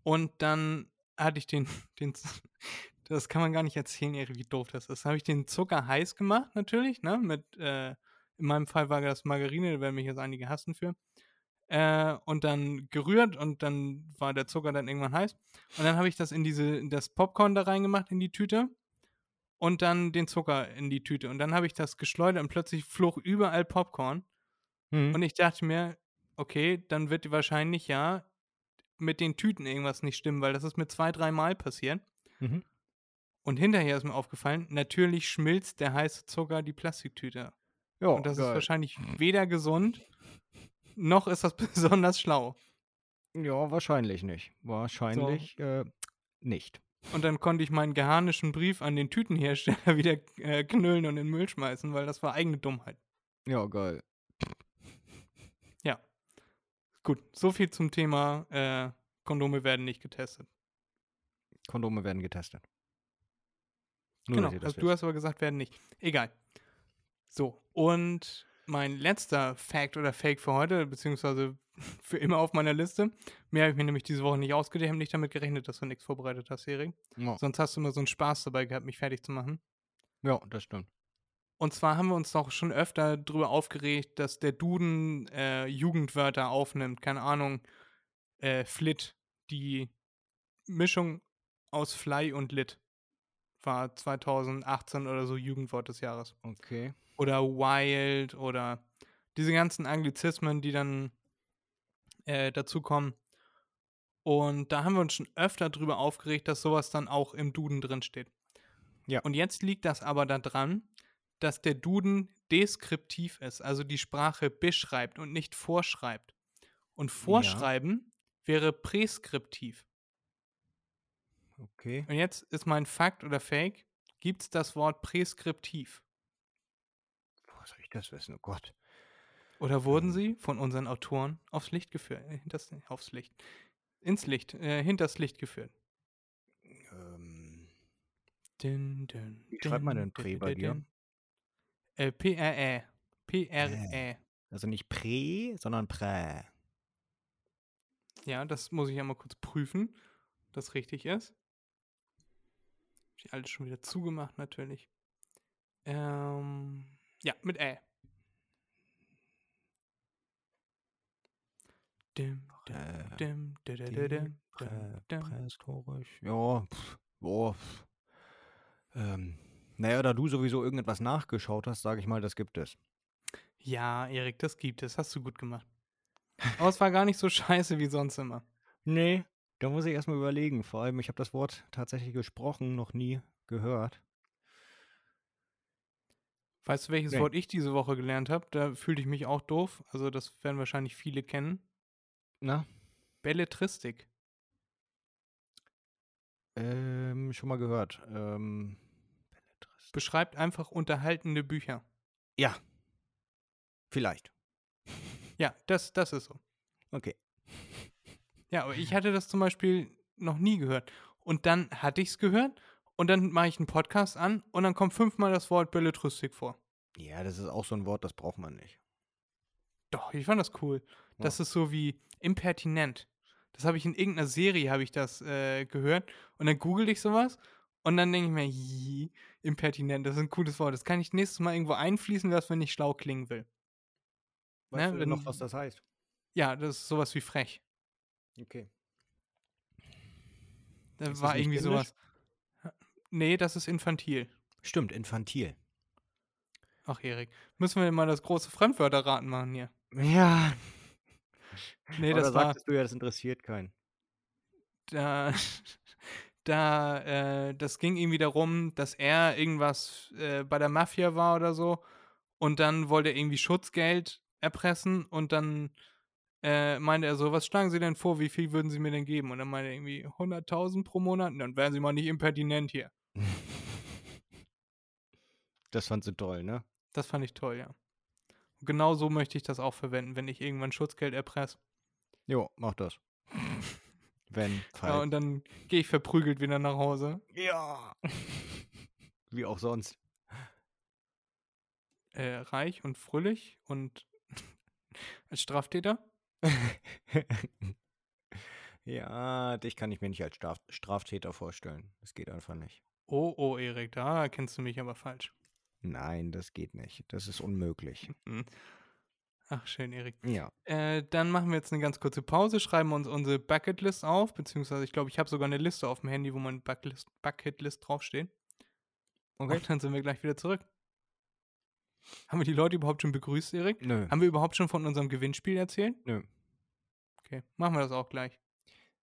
und dann hatte ich den, den, das kann man gar nicht erzählen, Erik, wie doof das ist. Habe ich den Zucker heiß gemacht, natürlich, ne? Mit, äh, in meinem Fall war das Margarine, da werden mich jetzt einige hassen für. Äh, und dann gerührt und dann war der Zucker dann irgendwann heiß. Und dann habe ich das in diese, in das Popcorn da reingemacht in die Tüte und dann den Zucker in die Tüte. Und dann habe ich das geschleudert und plötzlich flog überall Popcorn. Hm. Und ich dachte mir, okay, dann wird wahrscheinlich ja mit den Tüten irgendwas nicht stimmen, weil das ist mir zwei, dreimal passiert. Mhm. Und hinterher ist mir aufgefallen, natürlich schmilzt der heiße Zucker die Plastiktüte. Ja, Und das ist geil. wahrscheinlich weder gesund, noch ist das besonders schlau. Ja, wahrscheinlich nicht. Wahrscheinlich äh, nicht. Und dann konnte ich meinen geharnischen Brief an den Tütenhersteller wieder äh, knüllen und in den Müll schmeißen, weil das war eigene Dummheit. Ja, geil. Gut, so viel zum Thema äh, Kondome werden nicht getestet. Kondome werden getestet. Nur, genau, also du hast aber gesagt, werden nicht. Egal. So, und mein letzter Fact oder Fake für heute, beziehungsweise für immer auf meiner Liste. Mehr habe ich mir nämlich diese Woche nicht ausgedacht. Ich habe nicht damit gerechnet, dass du nichts vorbereitet hast, Erik. Ja. Sonst hast du immer so einen Spaß dabei gehabt, mich fertig zu machen. ja, das stimmt. Und zwar haben wir uns doch schon öfter darüber aufgeregt, dass der Duden äh, Jugendwörter aufnimmt. Keine Ahnung, äh, Flit, die Mischung aus Fly und Lit war 2018 oder so Jugendwort des Jahres. Okay. Oder Wild oder diese ganzen Anglizismen, die dann äh, dazu kommen. Und da haben wir uns schon öfter drüber aufgeregt, dass sowas dann auch im Duden drin steht. Ja. Und jetzt liegt das aber daran, dass der Duden deskriptiv ist, also die Sprache beschreibt und nicht vorschreibt. Und vorschreiben wäre präskriptiv. Okay. Und jetzt ist mein Fakt oder Fake, gibt es das Wort präskriptiv? Woher soll ich das wissen? Oh Gott. Oder wurden Ähm. sie von unseren Autoren aufs Licht geführt? Äh, hinters, aufs Licht. Ins Licht, äh, hinters Licht geführt. Ähm, Dün, dün, Wie schreibt man denn Prä bei dir? Äh, P-R-E. P-R-E. also nicht Prä, sondern Prä. Ja, das muss ich ja mal kurz prüfen, ob das richtig ist. Hab ich alles schon wieder zugemacht, natürlich. Ähm, ja, mit Ä. Dim, dim, dim, prähistorisch. Ja, pff, boah. Ähm, naja, da du sowieso irgendetwas nachgeschaut hast, sage ich mal, das gibt es. Ja, Erik, das gibt es. Hast du gut gemacht. Aber es war gar nicht so scheiße wie sonst immer. Nee, da muss ich erstmal überlegen. Vor allem, ich habe das Wort tatsächlich gesprochen, noch nie gehört. Weißt du, welches Nee. Wort ich diese Woche gelernt habe? Da fühlte ich mich auch doof. Also, das werden wahrscheinlich viele kennen. Na? Belletristik. Ähm, schon mal gehört. Ähm. Beschreibt einfach unterhaltende Bücher. ja. Vielleicht. Ja, das, das ist so. Okay. Ja, aber ich hatte das zum Beispiel noch nie gehört. Und dann hatte ich es gehört und dann mache ich einen Podcast an und dann kommt fünfmal das Wort Belletristik vor. Ja, das ist auch so ein Wort, das braucht man nicht. Doch, ich fand das cool. Das ist so wie impertinent. Das habe ich in irgendeiner Serie, habe ich das äh, gehört. Und dann google ich sowas und dann denke ich mir, "Hi, impertinent, das ist ein cooles Wort. Das kann ich nächstes Mal irgendwo einfließen lassen, wenn ich schlau klingen will. Weißt Ne, du denn noch, wenn- was das heißt? Ja, das ist sowas wie frech. Okay. Da Ist das war irgendwie kindisch? sowas. Nee, das ist infantil. Stimmt, infantil. Ach, Erik. Müssen wir mal das große Fremdwörterraten machen hier. Ja. Nee, Aber das da war. sagtest du ja, das interessiert keinen. da, da äh, das ging irgendwie darum, dass er irgendwas äh, bei der Mafia war oder so und dann wollte er irgendwie Schutzgeld erpressen und dann äh, meinte er so, was schlagen Sie denn vor, wie viel würden Sie mir denn geben? Und dann meinte er irgendwie 100.000 pro Monat dann wären Sie mal nicht impertinent hier. Das fandst du toll, ne? Das fand ich toll, ja. Und genau so möchte ich das auch verwenden, wenn ich irgendwann Schutzgeld erpresse. Jo, mach das. Wenn, Ja, falls. und dann gehe ich verprügelt wieder nach Hause. Ja. Wie auch sonst. Äh, reich und fröhlich und als Straftäter. Ja, dich kann ich mir nicht als Straf Straftäter vorstellen. Das geht einfach nicht. Oh, oh, Erik, da kennst du mich aber falsch. Nein, das geht nicht. Das ist unmöglich. Ach, schön, Erik. Ja. Äh, dann machen wir jetzt eine ganz kurze Pause, schreiben uns unsere Bucketlist auf, beziehungsweise ich glaube, ich habe sogar eine Liste auf dem Handy, wo mein Bucketlist, Bucketlist draufsteht. Okay. Und dann sind wir gleich wieder zurück. Haben wir die Leute überhaupt schon begrüßt, Erik? Nö. Haben wir überhaupt schon von unserem Gewinnspiel erzählt? Nö. Okay, machen wir das auch gleich.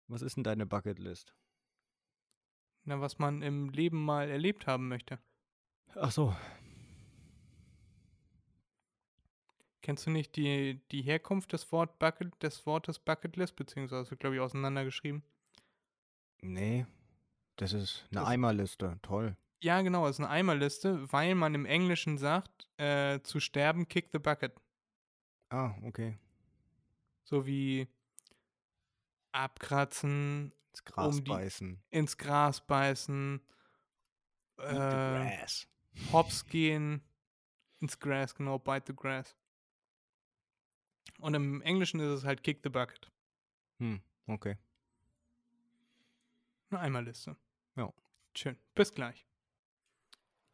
Was ist denn deine Bucketlist? Na, was man im Leben mal erlebt haben möchte. Ach so. Kennst du nicht die, die Herkunft des, Wort Bucket, des Wortes Bucketlist, beziehungsweise, glaube ich, auseinandergeschrieben? Nee. Das ist eine Das- Eimerliste. Toll. Ja, genau, es ist eine Eimerliste, weil man im Englischen sagt, äh, zu sterben, kick the bucket. Ah, okay. So wie abkratzen, Ins Gras Um die- beißen. ins Gras beißen, äh, hops gehen, ins Grass, genau, bite the grass. Und im Englischen ist es halt kick the bucket. Hm, okay. Eine Eimerliste. Ja. Schön. Bis gleich.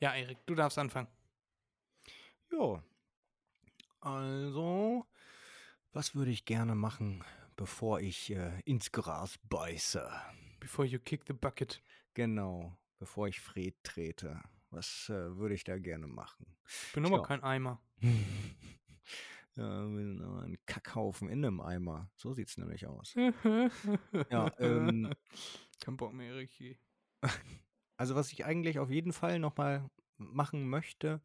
Ja, Erik, du darfst anfangen. Ja. Also, was würde ich gerne machen, bevor ich äh, ins Gras beiße? Before you kick the bucket. Genau, bevor ich Fred trete. Was äh, würde ich da gerne machen? Ich bin aber kein Eimer. ja, ein Kackhaufen in einem Eimer. So sieht's nämlich aus. ja, ähm, Kein Bock mehr, Erik. Also, was ich eigentlich auf jeden Fall nochmal machen möchte,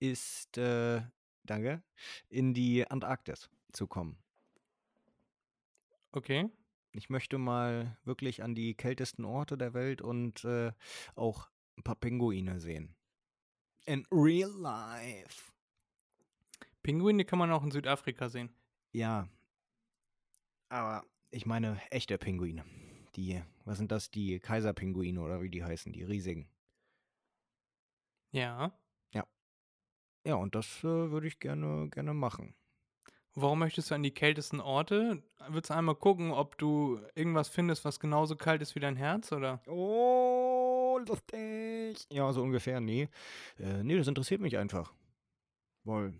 ist, äh, danke, in die Antarktis zu kommen. Okay. Ich möchte mal wirklich an die kältesten Orte der Welt und äh, auch ein paar Pinguine sehen. In real life. Pinguine kann man auch in Südafrika sehen. Ja. Aber ich meine echte Pinguine. Die, was sind das? Die Kaiserpinguine oder wie die heißen, die riesigen. Ja. Ja, und das äh, würde ich gerne, gerne machen. Warum möchtest du an die kältesten Orte? Willst du einmal gucken, ob du irgendwas findest, was genauso kalt ist wie dein Herz, oder? Oh, lustig. Ja, so ungefähr. Nee. Äh, nee, das interessiert mich einfach. Weil.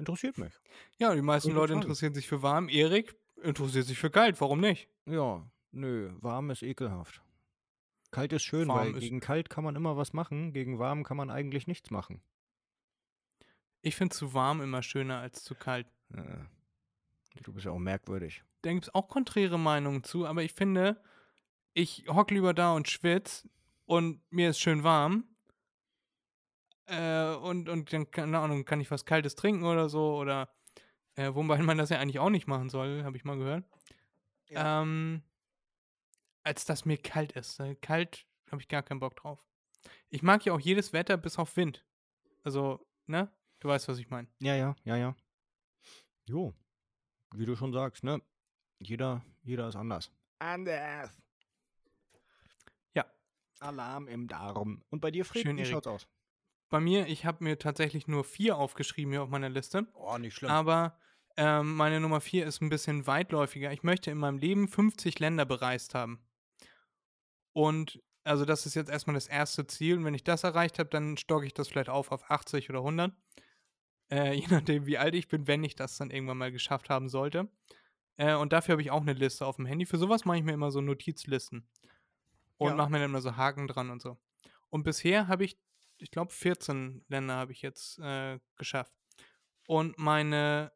Interessiert mich. Ja, die meisten Leute interessieren sich für warm. Erik interessiert sich für kalt. Warum nicht? Ja, nö, warm ist ekelhaft. Kalt ist schön, Warm weil ist- gegen kalt kann man immer was machen, gegen warm kann man eigentlich nichts machen. Ich finde zu warm immer schöner als zu kalt. Äh, du bist ja auch merkwürdig. Da gibt es auch konträre Meinungen zu, aber ich finde, ich hock lieber da und schwitz und mir ist schön warm. Äh, und, und dann, keine Ahnung, kann ich was Kaltes trinken oder so. Oder äh, wobei man das ja eigentlich auch nicht machen soll, habe ich mal gehört. Ja. Ähm, als dass mir kalt ist. Äh, Kalt habe ich gar keinen Bock drauf. Ich mag ja auch jedes Wetter bis auf Wind. Also, ne? Du weißt, was ich meine. Ja, ja, ja, ja. Jo, wie du schon sagst, ne? Jeder, jeder ist anders. Anders. Ja. Alarm im Darm. Und bei dir, Fred, Schön, wie Erik. schaut's aus? Bei mir, ich habe mir tatsächlich nur vier aufgeschrieben hier auf meiner Liste. Oh, nicht schlimm. Aber ähm, meine Nummer vier ist ein bisschen weitläufiger. Ich möchte in meinem Leben 50 Länder bereist haben. Und also das ist jetzt erstmal das erste Ziel. Und wenn ich das erreicht habe, dann stocke ich das vielleicht auf auf 80 oder 100. Äh, je nachdem, wie alt ich bin, wenn ich das dann irgendwann mal geschafft haben sollte. Äh, und dafür habe ich auch eine Liste auf dem Handy. Für sowas mache ich mir immer so Notizlisten. Und Ja. mache mir dann immer so Haken dran und so. Und bisher habe ich, ich glaube, 14 Länder habe ich jetzt äh, geschafft. Und meine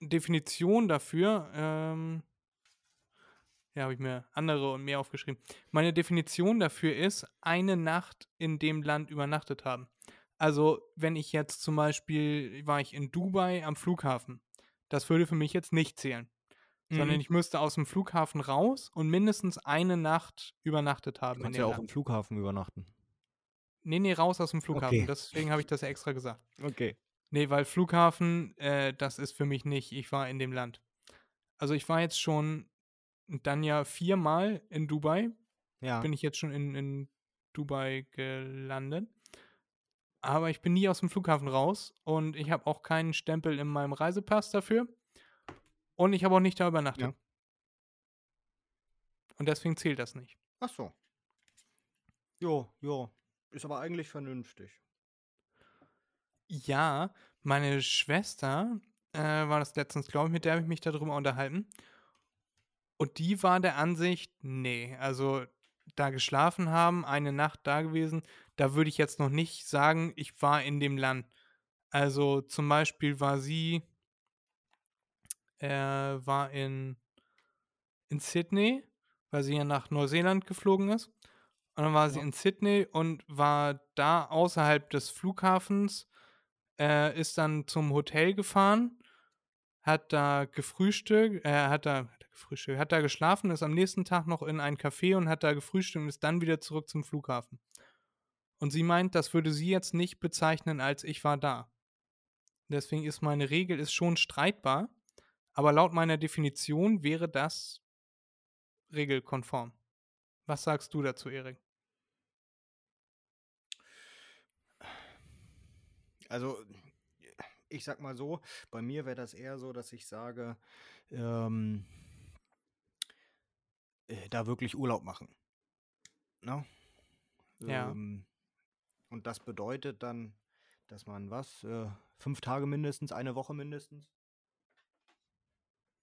Definition dafür, ähm, ja, habe ich mir andere und mehr aufgeschrieben. Meine Definition dafür ist, eine Nacht in dem Land übernachtet haben. Also, wenn ich jetzt zum Beispiel, war ich in Dubai am Flughafen, das würde für mich jetzt nicht zählen. Sondern Mhm. ich müsste aus dem Flughafen raus und mindestens eine Nacht übernachtet haben. Du kannst ja dem auch Land. im Flughafen übernachten. Nee, nee, raus aus dem Flughafen. Okay. Deswegen habe ich das ja extra gesagt. Okay. Nee, weil Flughafen, äh, das ist für mich nicht. Ich war in dem Land. Also ich war jetzt schon dann ja viermal in Dubai. Ja. Bin ich jetzt schon in, in Dubai gelandet. Aber ich bin nie aus dem Flughafen raus und ich habe auch keinen Stempel in meinem Reisepass dafür. Und ich habe auch nicht da übernachtet. Ja. Und deswegen zählt das nicht. Ach so. Jo, jo. Ist aber eigentlich vernünftig. Ja, meine Schwester äh, war das letztens, glaube ich, mit der habe ich mich darüber unterhalten. Und die war der Ansicht, nee, also da geschlafen haben, eine Nacht da gewesen, da würde ich jetzt noch nicht sagen, ich war in dem Land. Also zum Beispiel war sie, äh, war in, in Sydney, weil sie ja nach Neuseeland geflogen ist. Und dann war sie Ja. in Sydney und war da außerhalb des Flughafens, äh, ist dann zum Hotel gefahren, hat da gefrühstückt, äh, hat da, hat da gefrühstückt, hat da geschlafen, ist am nächsten Tag noch in ein Café und hat da gefrühstückt und ist dann wieder zurück zum Flughafen. Und sie meint, das würde sie jetzt nicht bezeichnen, als ich war da. Deswegen ist meine Regel ist schon streitbar, aber laut meiner Definition wäre das regelkonform. Was sagst du dazu, Erik? Also, ich sag mal so, bei mir wäre das eher so, dass ich sage, ähm, äh, da wirklich Urlaub machen. Ne? Ja. Ähm, und das bedeutet dann, dass man was, äh, fünf Tage mindestens, eine Woche mindestens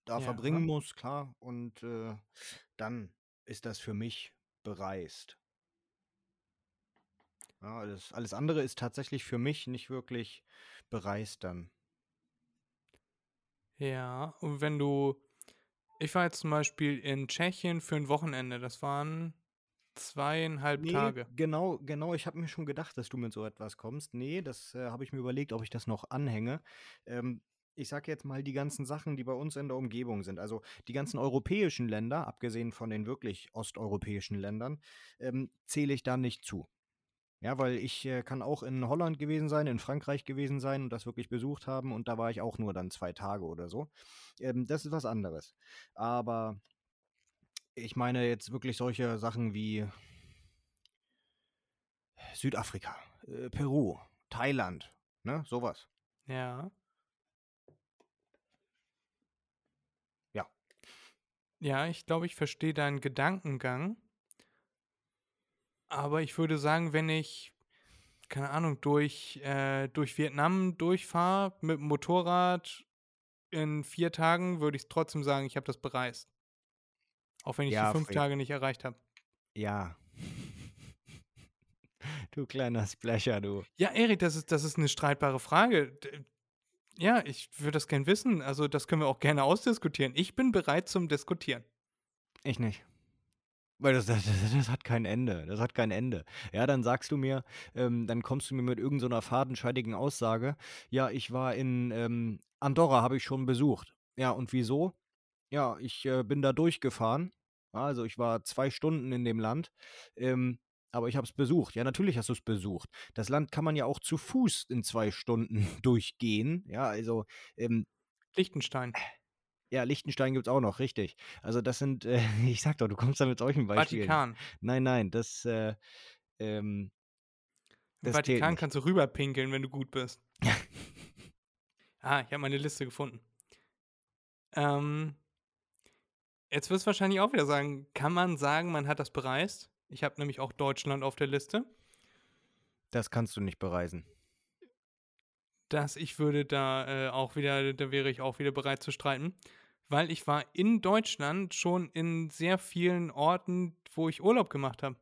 da Ja. verbringen muss, klar. Und äh, dann ist das für mich bereist. Ja, alles, alles andere ist tatsächlich für mich nicht wirklich bereist dann. Ja, und wenn du, ich war jetzt zum Beispiel in Tschechien für ein Wochenende, das waren zweieinhalb Nee, Tage. genau, genau. Ich habe mir schon gedacht, dass du mit so etwas kommst. Nee, das äh, habe ich mir überlegt, ob ich das noch anhänge. Ähm, ich sage jetzt mal die ganzen Sachen, die bei uns in der Umgebung sind. Also die ganzen europäischen Länder, abgesehen von den wirklich osteuropäischen Ländern, ähm, zähle ich da nicht zu. Ja, weil ich äh, kann auch in Holland gewesen sein, in Frankreich gewesen sein und das wirklich besucht haben und da war ich auch nur dann zwei Tage oder so. Ähm, das ist was anderes. Aber ich meine jetzt wirklich solche Sachen wie Südafrika, äh, Peru, Thailand, ne, sowas. Ja. Ja. Ja, ich glaube, ich verstehe deinen Gedankengang. Aber ich würde sagen, wenn ich, keine Ahnung, durch, äh, durch Vietnam durchfahre mit dem Motorrad in vier Tagen, würde ich trotzdem sagen, ich habe das bereist. Auch wenn ich Ja, die fünf. Tage nicht erreicht habe. Ja. du kleiner Splasher, du. Ja, Erik, das ist, das ist eine streitbare Frage. Ja, ich würde das gern wissen. Also, das können wir auch gerne ausdiskutieren. Ich bin bereit zum Diskutieren. Ich nicht. Weil das, das, das, hat kein Ende. Das hat kein Ende. Ja, dann sagst du mir, ähm, dann kommst du mir mit irgendeiner fadenscheidigen Aussage. Ja, ich war in ähm, Andorra, habe ich schon besucht. Ja, und wieso? Ja, ich äh, bin da durchgefahren. Also ich war zwei Stunden in dem Land. Ähm, aber ich habe es besucht. Ja, natürlich hast du es besucht. Das Land kann man ja auch zu Fuß in zwei Stunden durchgehen. Ja, also ähm, Liechtenstein. Ja, Liechtenstein gibt es auch noch, richtig. Also das sind, äh, ich sag doch, du kommst da mit solchen Beispielen. Vatikan. Nein, nein, das, äh, ähm, Im Das Vatikan kannst du rüberpinkeln, wenn du gut bist. ah, ich habe meine Liste gefunden. Ähm, jetzt wirst du wahrscheinlich auch wieder sagen, kann man sagen, man hat das bereist? Ich habe nämlich auch Deutschland auf der Liste. das kannst du nicht bereisen. Dass ich würde da äh, auch wieder, da wäre ich auch wieder bereit zu streiten, weil ich war in Deutschland schon in sehr vielen Orten, wo ich Urlaub gemacht habe.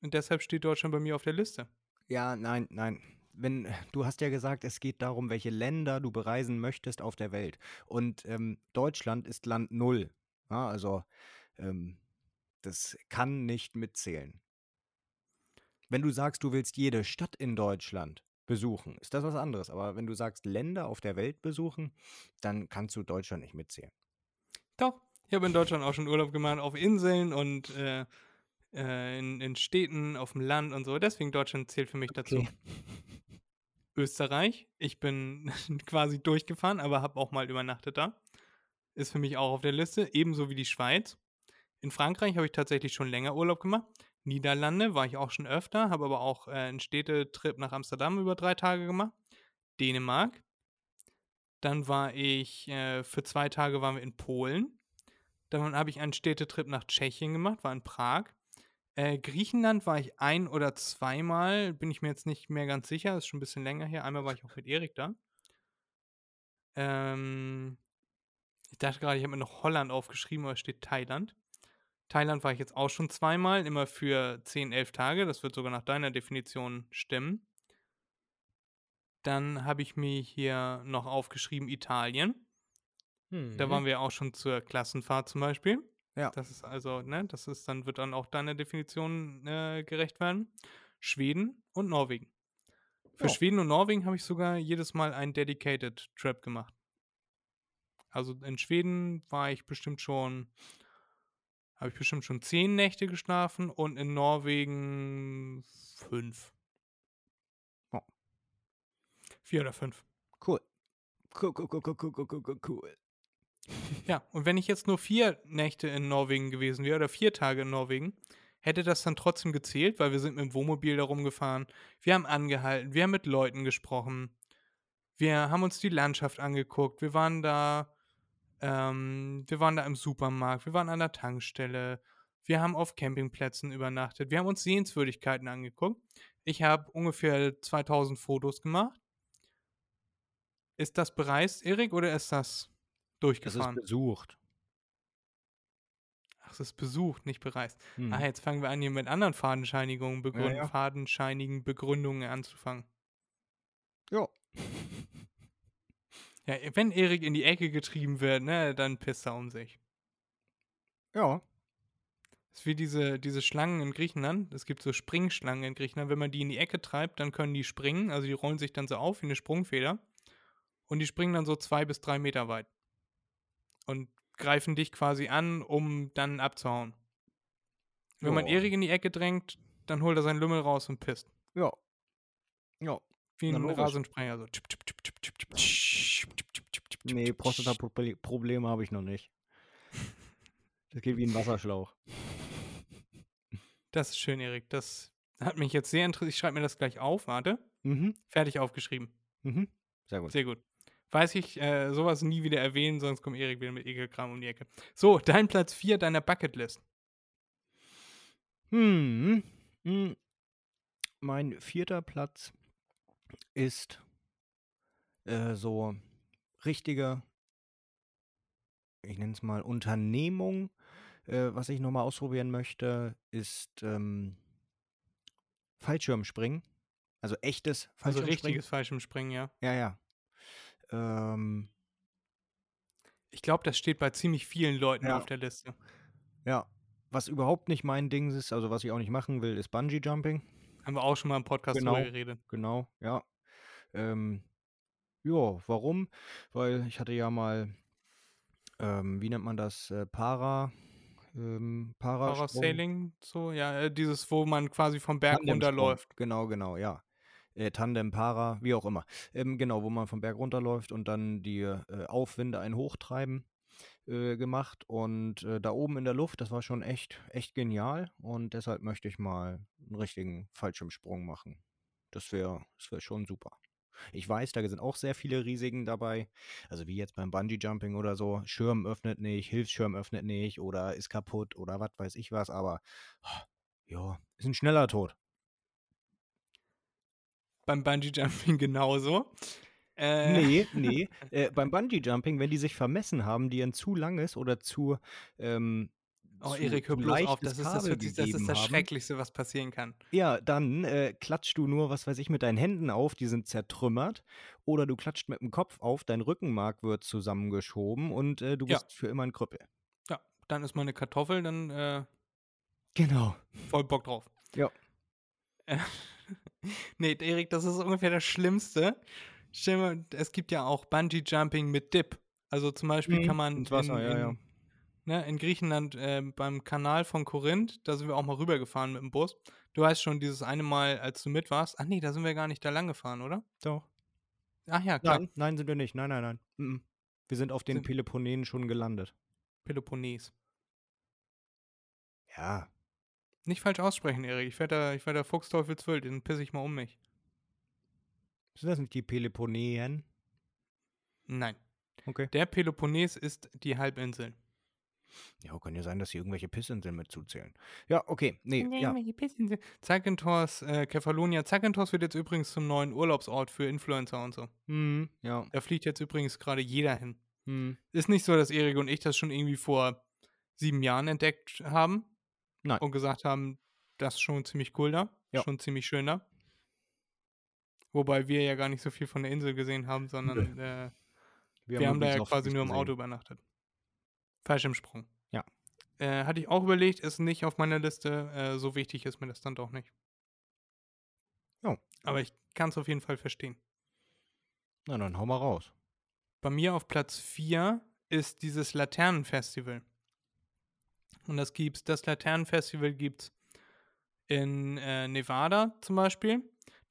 Und deshalb steht Deutschland bei mir auf der Liste. Ja, nein, nein. Wenn, du hast ja gesagt, es geht darum, welche Länder du bereisen möchtest auf der Welt. Und ähm, Deutschland ist Land Null. Ja, also, ähm, das kann nicht mitzählen. Wenn du sagst, du willst jede Stadt in Deutschland besuchen, ist das was anderes. Aber wenn du sagst, Länder auf der Welt besuchen, dann kannst du Deutschland nicht mitzählen. Doch, ich habe in Deutschland auch schon Urlaub gemacht, auf Inseln und äh, äh, in, in Städten, auf dem Land und so. Deswegen Deutschland zählt für mich dazu. Österreich, ich bin quasi durchgefahren, aber habe auch mal übernachtet da. Ist für mich auch auf der Liste, ebenso wie die Schweiz. In Frankreich habe ich tatsächlich schon länger Urlaub gemacht. Niederlande war ich auch schon öfter, habe aber auch äh, einen Städtetrip nach Amsterdam über drei Tage gemacht. Dänemark. Dann war ich, äh, für zwei Tage waren wir in Polen. Dann habe ich einen Städtetrip nach Tschechien gemacht, war in Prag. Äh, Griechenland war ich ein oder zweimal, bin ich mir jetzt nicht mehr ganz sicher, ist schon ein bisschen länger her. Einmal war ich auch mit Erik da. Ähm, ich dachte gerade, ich habe mir noch Holland aufgeschrieben, aber es steht Thailand. Thailand war ich jetzt auch schon zweimal, immer für 10, 11 Tage. Das wird sogar nach deiner Definition stimmen. Dann habe ich mir hier noch aufgeschrieben Italien. Hm. Da waren wir auch schon zur Klassenfahrt zum Beispiel. Ja. Das ist also, ne, das ist dann, wird dann auch deiner Definition äh, gerecht werden. Schweden und Norwegen. Für Ja. Schweden und Norwegen habe ich sogar jedes Mal einen Dedicated Trip gemacht. Also in Schweden war ich bestimmt schon, habe ich bestimmt schon zehn Nächte geschlafen und in Norwegen fünf. Ja. Vier oder fünf. Cool. Cool, cool, cool, cool, cool, cool, cool, cool. Ja, und wenn ich jetzt nur vier Nächte in Norwegen gewesen wäre oder vier Tage in Norwegen, hätte das dann trotzdem gezählt, weil wir sind mit dem Wohnmobil da rumgefahren. Wir haben angehalten, wir haben mit Leuten gesprochen, wir haben uns die Landschaft angeguckt, wir waren da, ähm, wir waren da im Supermarkt, wir waren an der Tankstelle, wir haben auf Campingplätzen übernachtet, wir haben uns Sehenswürdigkeiten angeguckt. Ich habe ungefähr 2000 Fotos gemacht. Ist das bereist, Erik, oder ist das Es ist durchgefahren? besucht. Ach, es ist besucht, nicht bereist. Hm. Ah, jetzt fangen wir an, hier mit anderen Fadenscheinigungen, begründen, ja. fadenscheinigen Begründungen anzufangen. Ja. Ja, wenn Erik in die Ecke getrieben wird, ne, dann pisst er um sich. Ja. Das ist wie diese, diese Schlangen in Griechenland. Es gibt so Springschlangen in Griechenland. Wenn man die in die Ecke treibt, dann können die springen. Also die rollen sich dann so auf wie eine Sprungfeder. Und die springen dann so zwei bis drei Meter weit. Und greifen dich quasi an, um dann abzuhauen. Wenn man Ja. Erik in die Ecke drängt, dann holt er seinen Lümmel raus und pisst. Ja. Ja. Wie ein. Rasensprenger. So. Tschip, tschip, tschip, tschip, tschip, tschip, tschip, tschip, tschip, tschip, tschip, Nee, Prostata-Probleme habe ich noch nicht. Das geht wie ein Wasserschlauch. Das ist schön, Erik. Das hat mich jetzt sehr interessiert. Ich schreibe mir das gleich auf. Warte. Mhm. Fertig aufgeschrieben. Mhm. Sehr gut. Sehr gut. Weiß ich, äh, sowas nie wieder erwähnen, sonst kommt Erik wieder mit Ekelkram um die Ecke. So, dein Platz 4 deiner Bucketlist. Hm. Hm. Mein vierter Platz ist äh, so richtige, ich nenne es mal Unternehmung. Äh, was ich nochmal ausprobieren möchte, ist ähm, Fallschirmspringen. Also echtes Also Fallschirmspringen. richtiges Fallschirmspringen, ja. Ja, ja. Ähm, Ich glaube, das steht bei ziemlich vielen Leuten Ja. auf der Liste. ja. Was überhaupt nicht mein Ding ist, also was ich auch nicht machen will, ist Bungee Jumping. Haben wir auch schon mal im Podcast Genau. drüber geredet. Genau, ja. Ähm, ja, warum? Weil ich hatte ja mal, ähm, wie nennt man das? Äh, Para, ähm. Parasailing, so, ja, äh, dieses, wo man quasi vom Berg runterläuft. Genau, genau, ja. Äh, Tandem, Para, wie auch immer. Ähm, genau, wo man vom Berg runterläuft und dann die äh, Aufwinde einen hochtreiben äh, gemacht. Und äh, da oben in der Luft, das war schon echt, echt genial. Und deshalb möchte ich mal einen richtigen Fallschirmsprung machen. Das wäre das wär schon super. Ich weiß, da sind auch sehr viele Risiken dabei. Also wie jetzt beim Bungee-Jumping oder so. Schirm öffnet nicht, Hilfsschirm öffnet nicht oder ist kaputt oder was weiß ich was. Aber ja, ist ein schneller Tod. Beim Bungee-Jumping genauso. Äh, Nee, nee. äh, beim Bungee-Jumping, wenn die sich vermessen haben, die ein zu langes oder zu, ähm, Oh, Erik, hör bloß auf. Das ist das, das, ist das Schrecklichste, was passieren kann. ja, dann äh, klatscht du nur, was weiß ich, mit deinen Händen auf, die sind zertrümmert. Oder du klatscht mit dem Kopf auf, dein Rückenmark wird zusammengeschoben und äh, du Ja. bist für immer ein Krüppel. Ja, dann ist mal eine Kartoffel, dann äh, Genau. voll Bock drauf. Ja. Nee, Erik, das ist ungefähr das Schlimmste. Stell mal, es gibt ja auch Bungee-Jumping mit Dip. Also zum Beispiel Mhm, kann man Wasser, in, ja, in, ja. Ne, in Griechenland äh, beim Kanal von Korinth, da sind wir auch mal rübergefahren mit dem Bus. Du weißt schon, dieses eine Mal, als du mit warst. Ach nee, da sind wir gar nicht da lang gefahren, oder? Doch. Ach ja, klar. Nein, nein, sind wir nicht. Nein, nein, nein. Mhm. Wir sind auf den Sind- Peloponnesen schon gelandet. Peloponnes. Ja. Nicht falsch aussprechen, Erik. Ich werde da, ich werd da Fuchsteufelswild, den pisse ich mal um mich. Sind das nicht die Peloponnesen? Nein. Okay. Der Peloponnes ist die Halbinsel. Ja, kann ja sein, dass sie irgendwelche Pissinseln mit zuzählen. Ja, okay. Nee, Nee, ja. welche Pissinseln? Zakynthos, äh, Kefalonia. Zakynthos wird jetzt übrigens zum neuen Urlaubsort für Influencer und so. Hm, ja. Da fliegt jetzt übrigens gerade jeder hin. Hm. Ist nicht so, dass Erik und ich das schon irgendwie vor sieben Jahren entdeckt haben Nein. und gesagt haben, das ist schon ziemlich cool da, Ja. schon ziemlich schön da. Wobei wir ja gar nicht so viel von der Insel gesehen haben, sondern äh, wir, haben da übrigens ja quasi nur im. Auto übernachtet. Fallschirmsprung. Ja. Äh, hatte ich auch überlegt, ist nicht auf meiner Liste. Äh, so wichtig ist mir das dann doch nicht. Ja. Aber ich kann es auf jeden Fall verstehen. Na, dann hau mal raus. Bei mir auf Platz 4 ist dieses Laternenfestival. Und das gibt's, das Laternenfestival gibt's in äh, Nevada zum Beispiel.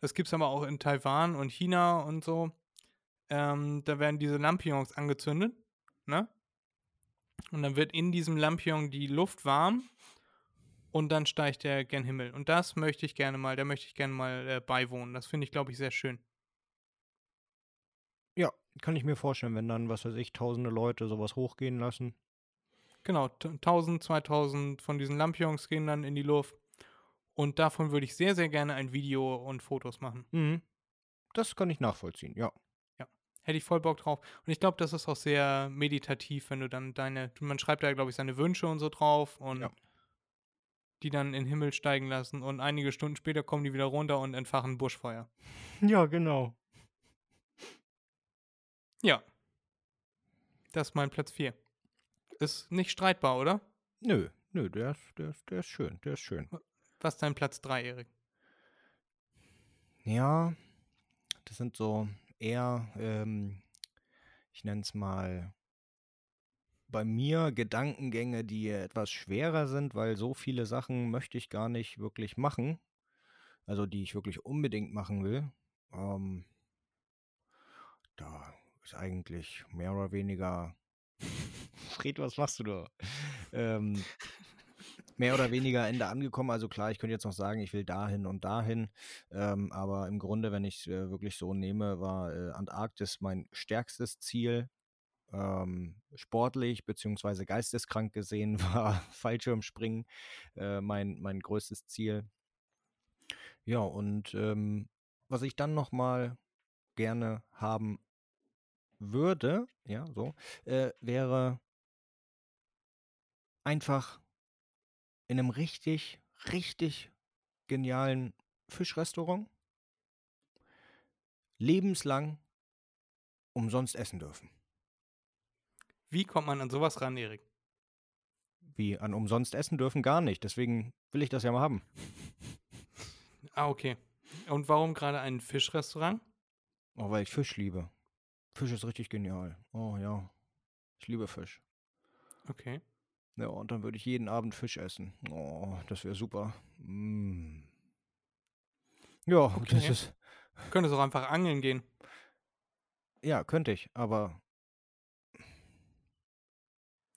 Das gibt's aber auch in Taiwan und China und so. Ähm, da werden diese Lampions angezündet, ne? Und dann wird in diesem Lampion die Luft warm und dann steigt der gen Himmel. Und das möchte ich gerne mal, da möchte ich gerne mal äh, beiwohnen. Das finde ich, glaube ich, sehr schön. Ja, kann ich mir vorstellen, wenn dann, was weiß ich, tausende Leute sowas hochgehen lassen. Genau, t- 1000, 2000 von diesen Lampions gehen dann in die Luft. Und davon würde ich sehr, sehr gerne ein Video und Fotos machen. Mhm. Das kann ich nachvollziehen, ja. Hätte ich voll Bock drauf. Und ich glaube, das ist auch sehr meditativ, wenn du dann deine, man schreibt da, glaube ich, seine Wünsche und so drauf und Ja. die dann in den Himmel steigen lassen und einige Stunden später kommen die wieder runter und entfachen Buschfeuer. Ja, genau. Ja. Das ist mein Platz 4. Ist nicht streitbar, oder? Nö, nö, der ist, der ist, der ist schön, der ist schön. Was ist dein Platz 3, Erik? Ja, das sind so eher, ähm, ich nenne es mal, bei mir Gedankengänge, die etwas schwerer sind, weil so viele Sachen möchte ich gar nicht wirklich machen. Also die ich wirklich unbedingt machen will. Ähm, da ist eigentlich mehr oder weniger. Fred, was machst du da? ähm, mehr oder weniger Ende angekommen. Also klar, ich könnte jetzt noch sagen, ich will dahin und dahin. Ähm, aber im Grunde, wenn ich es äh, wirklich so nehme, war äh, Antarktis mein stärkstes Ziel. Ähm, sportlich beziehungsweise geisteskrank gesehen war Fallschirmspringen äh, mein, mein größtes Ziel. Ja, und ähm, was ich dann noch mal gerne haben würde, ja, so, äh, wäre einfach in einem richtig, richtig genialen Fischrestaurant lebenslang umsonst essen dürfen. Wie kommt man an sowas ran, Erik? Wie an umsonst essen dürfen gar nicht. Deswegen will ich das ja mal haben. Ah, okay. Und warum gerade ein Fischrestaurant? Oh, weil ich Fisch liebe. Fisch ist richtig genial. Oh ja. Ich liebe Fisch. Okay. Ja, und dann würde ich jeden Abend Fisch essen. Oh, das wäre super. Mm. Ja, das Okay. ist. Könntest auch einfach angeln gehen. Ja, könnte ich, aber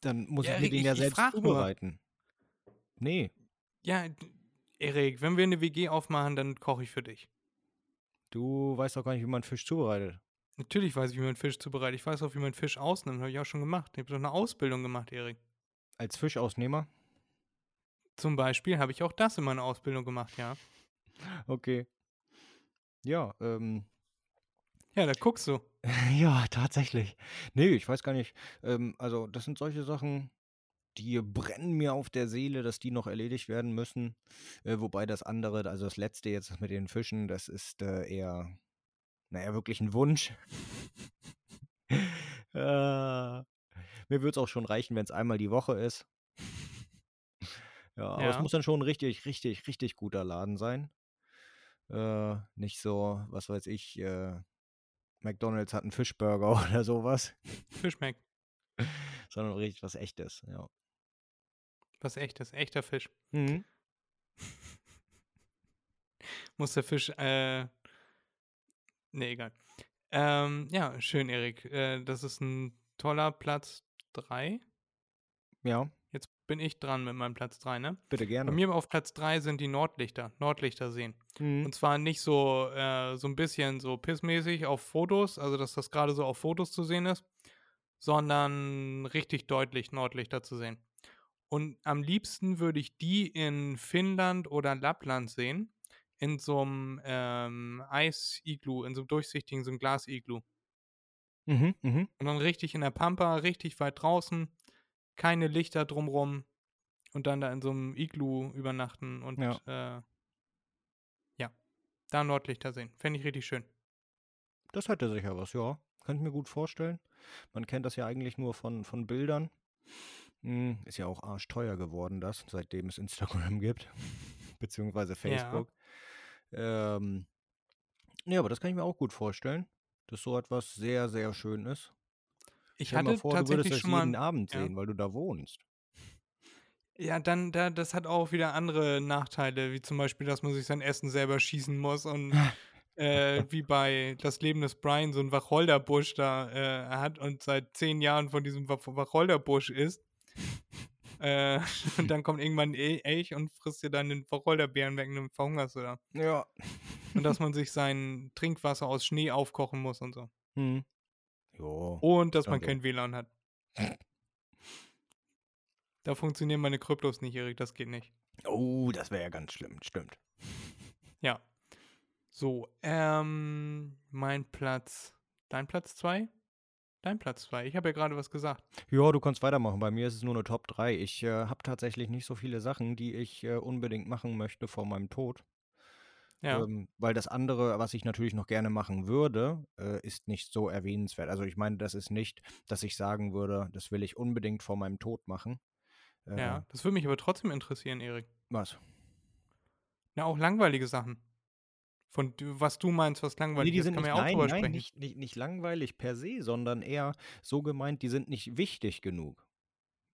dann muss Ja, ich mir Erik, den ich- ja ich selbst nur. zubereiten. Nee, Ja, Erik, wenn wir eine WG aufmachen, dann koche ich für dich. du weißt doch gar nicht, wie man Fisch zubereitet. Natürlich weiß ich, wie man Fisch zubereitet. Ich weiß auch, wie man Fisch ausnimmt. Habe ich auch schon gemacht. Ich habe doch eine Ausbildung gemacht, Erik. Als Fischausnehmer? Zum Beispiel habe ich auch das in meiner Ausbildung gemacht, ja. Okay. Ja, ähm, Ja, da guckst du. ja, tatsächlich. Nee, ich weiß gar nicht. Ähm, also, das sind solche Sachen, die brennen mir auf der Seele, dass die noch erledigt werden müssen. Äh, wobei das andere, also das letzte jetzt das mit den Fischen, das ist äh, eher, naja, wirklich ein Wunsch. äh, mir würde es auch schon reichen, wenn es einmal die Woche ist. Ja, aber es muss dann schon ein richtig, richtig, richtig guter Laden sein. Äh, nicht so, was weiß ich, äh, McDonalds hat einen Fischburger oder sowas, Fisch schmeckt. sondern richtig was Echtes, ja. Was echtes, echter Fisch. Mhm. Muss der Fisch, äh. Nee, egal. Ähm, ja, schön, Erik. Äh, das ist ein toller Platz 3. Ja, Jetzt bin ich dran mit meinem Platz 3, ne? bitte Bei gerne. mir auf Platz 3 sind die Nordlichter, Nordlichterseen. Mhm. Und zwar nicht so, äh, so ein bisschen so pissmäßig auf Fotos, also dass das gerade so auf Fotos zu sehen ist, sondern richtig deutlich Nordlichter zu sehen. Und am liebsten würde ich die in Finnland oder Lappland sehen. In so einem ähm, Eis-Iglu, in so einem durchsichtigen, so einem Glas-Iglu. Mhm, mhm. Und dann richtig in der Pampa, richtig weit draußen, keine Lichter drumrum und dann da in so einem Iglu übernachten und Ja. äh, ja, da Nordlichter sehen. Fände ich richtig schön. Das hätte sicher was, ja. Kann ich mir gut vorstellen. Man kennt das ja eigentlich nur von, von Bildern. Hm, ist ja auch arschteuer geworden, das, seitdem es Instagram gibt. Beziehungsweise Facebook. Ähm, ja, aber das kann ich mir auch gut vorstellen, dass so etwas sehr, sehr schön ist. Ich Stell hatte vor, du würdest tatsächlich das schon mal. jeden Abend ja. sehen, weil du da wohnst. Ja, dann, da, das hat auch wieder andere Nachteile, wie zum Beispiel, dass man sich sein Essen selber schießen muss und äh, wie bei Das Leben des Brian so ein Wacholderbusch da äh, hat und seit zehn Jahren von diesem Wach Wacholderbusch isst. Äh, und dann kommt irgendwann ein Elch und frisst dir dann den Wacholderbeeren weg und dann verhungerst du da. Ja. Und dass man sich sein Trinkwasser aus Schnee aufkochen muss und so. Hm. Jo. Und dass man Also. kein WLAN hat. Da funktionieren meine Kryptos nicht, Erik, das geht nicht. Oh, das wäre ja ganz schlimm, stimmt. Ja. So, ähm, mein Platz. Dein Platz 2? Dein Platz 2. Ich habe ja gerade was gesagt. Ja, du kannst weitermachen. Bei mir ist es nur eine Top 3. Ich äh, habe tatsächlich nicht so viele Sachen, die ich äh, unbedingt machen möchte vor meinem Tod. Ja. Ähm, weil das andere, was ich natürlich noch gerne machen würde, äh, ist nicht so erwähnenswert. Also ich meine, das ist nicht, dass ich sagen würde, das will ich unbedingt vor meinem Tod machen. Ja. Das würde mich aber trotzdem interessieren, Erik. Was? Ja, auch langweilige Sachen. Von was du meinst, was Nee, langweilig die ist, sind kann nicht, man ja auch nein, drüber nein, nicht, nicht, nicht langweilig per se, sondern eher so gemeint, die sind nicht wichtig genug.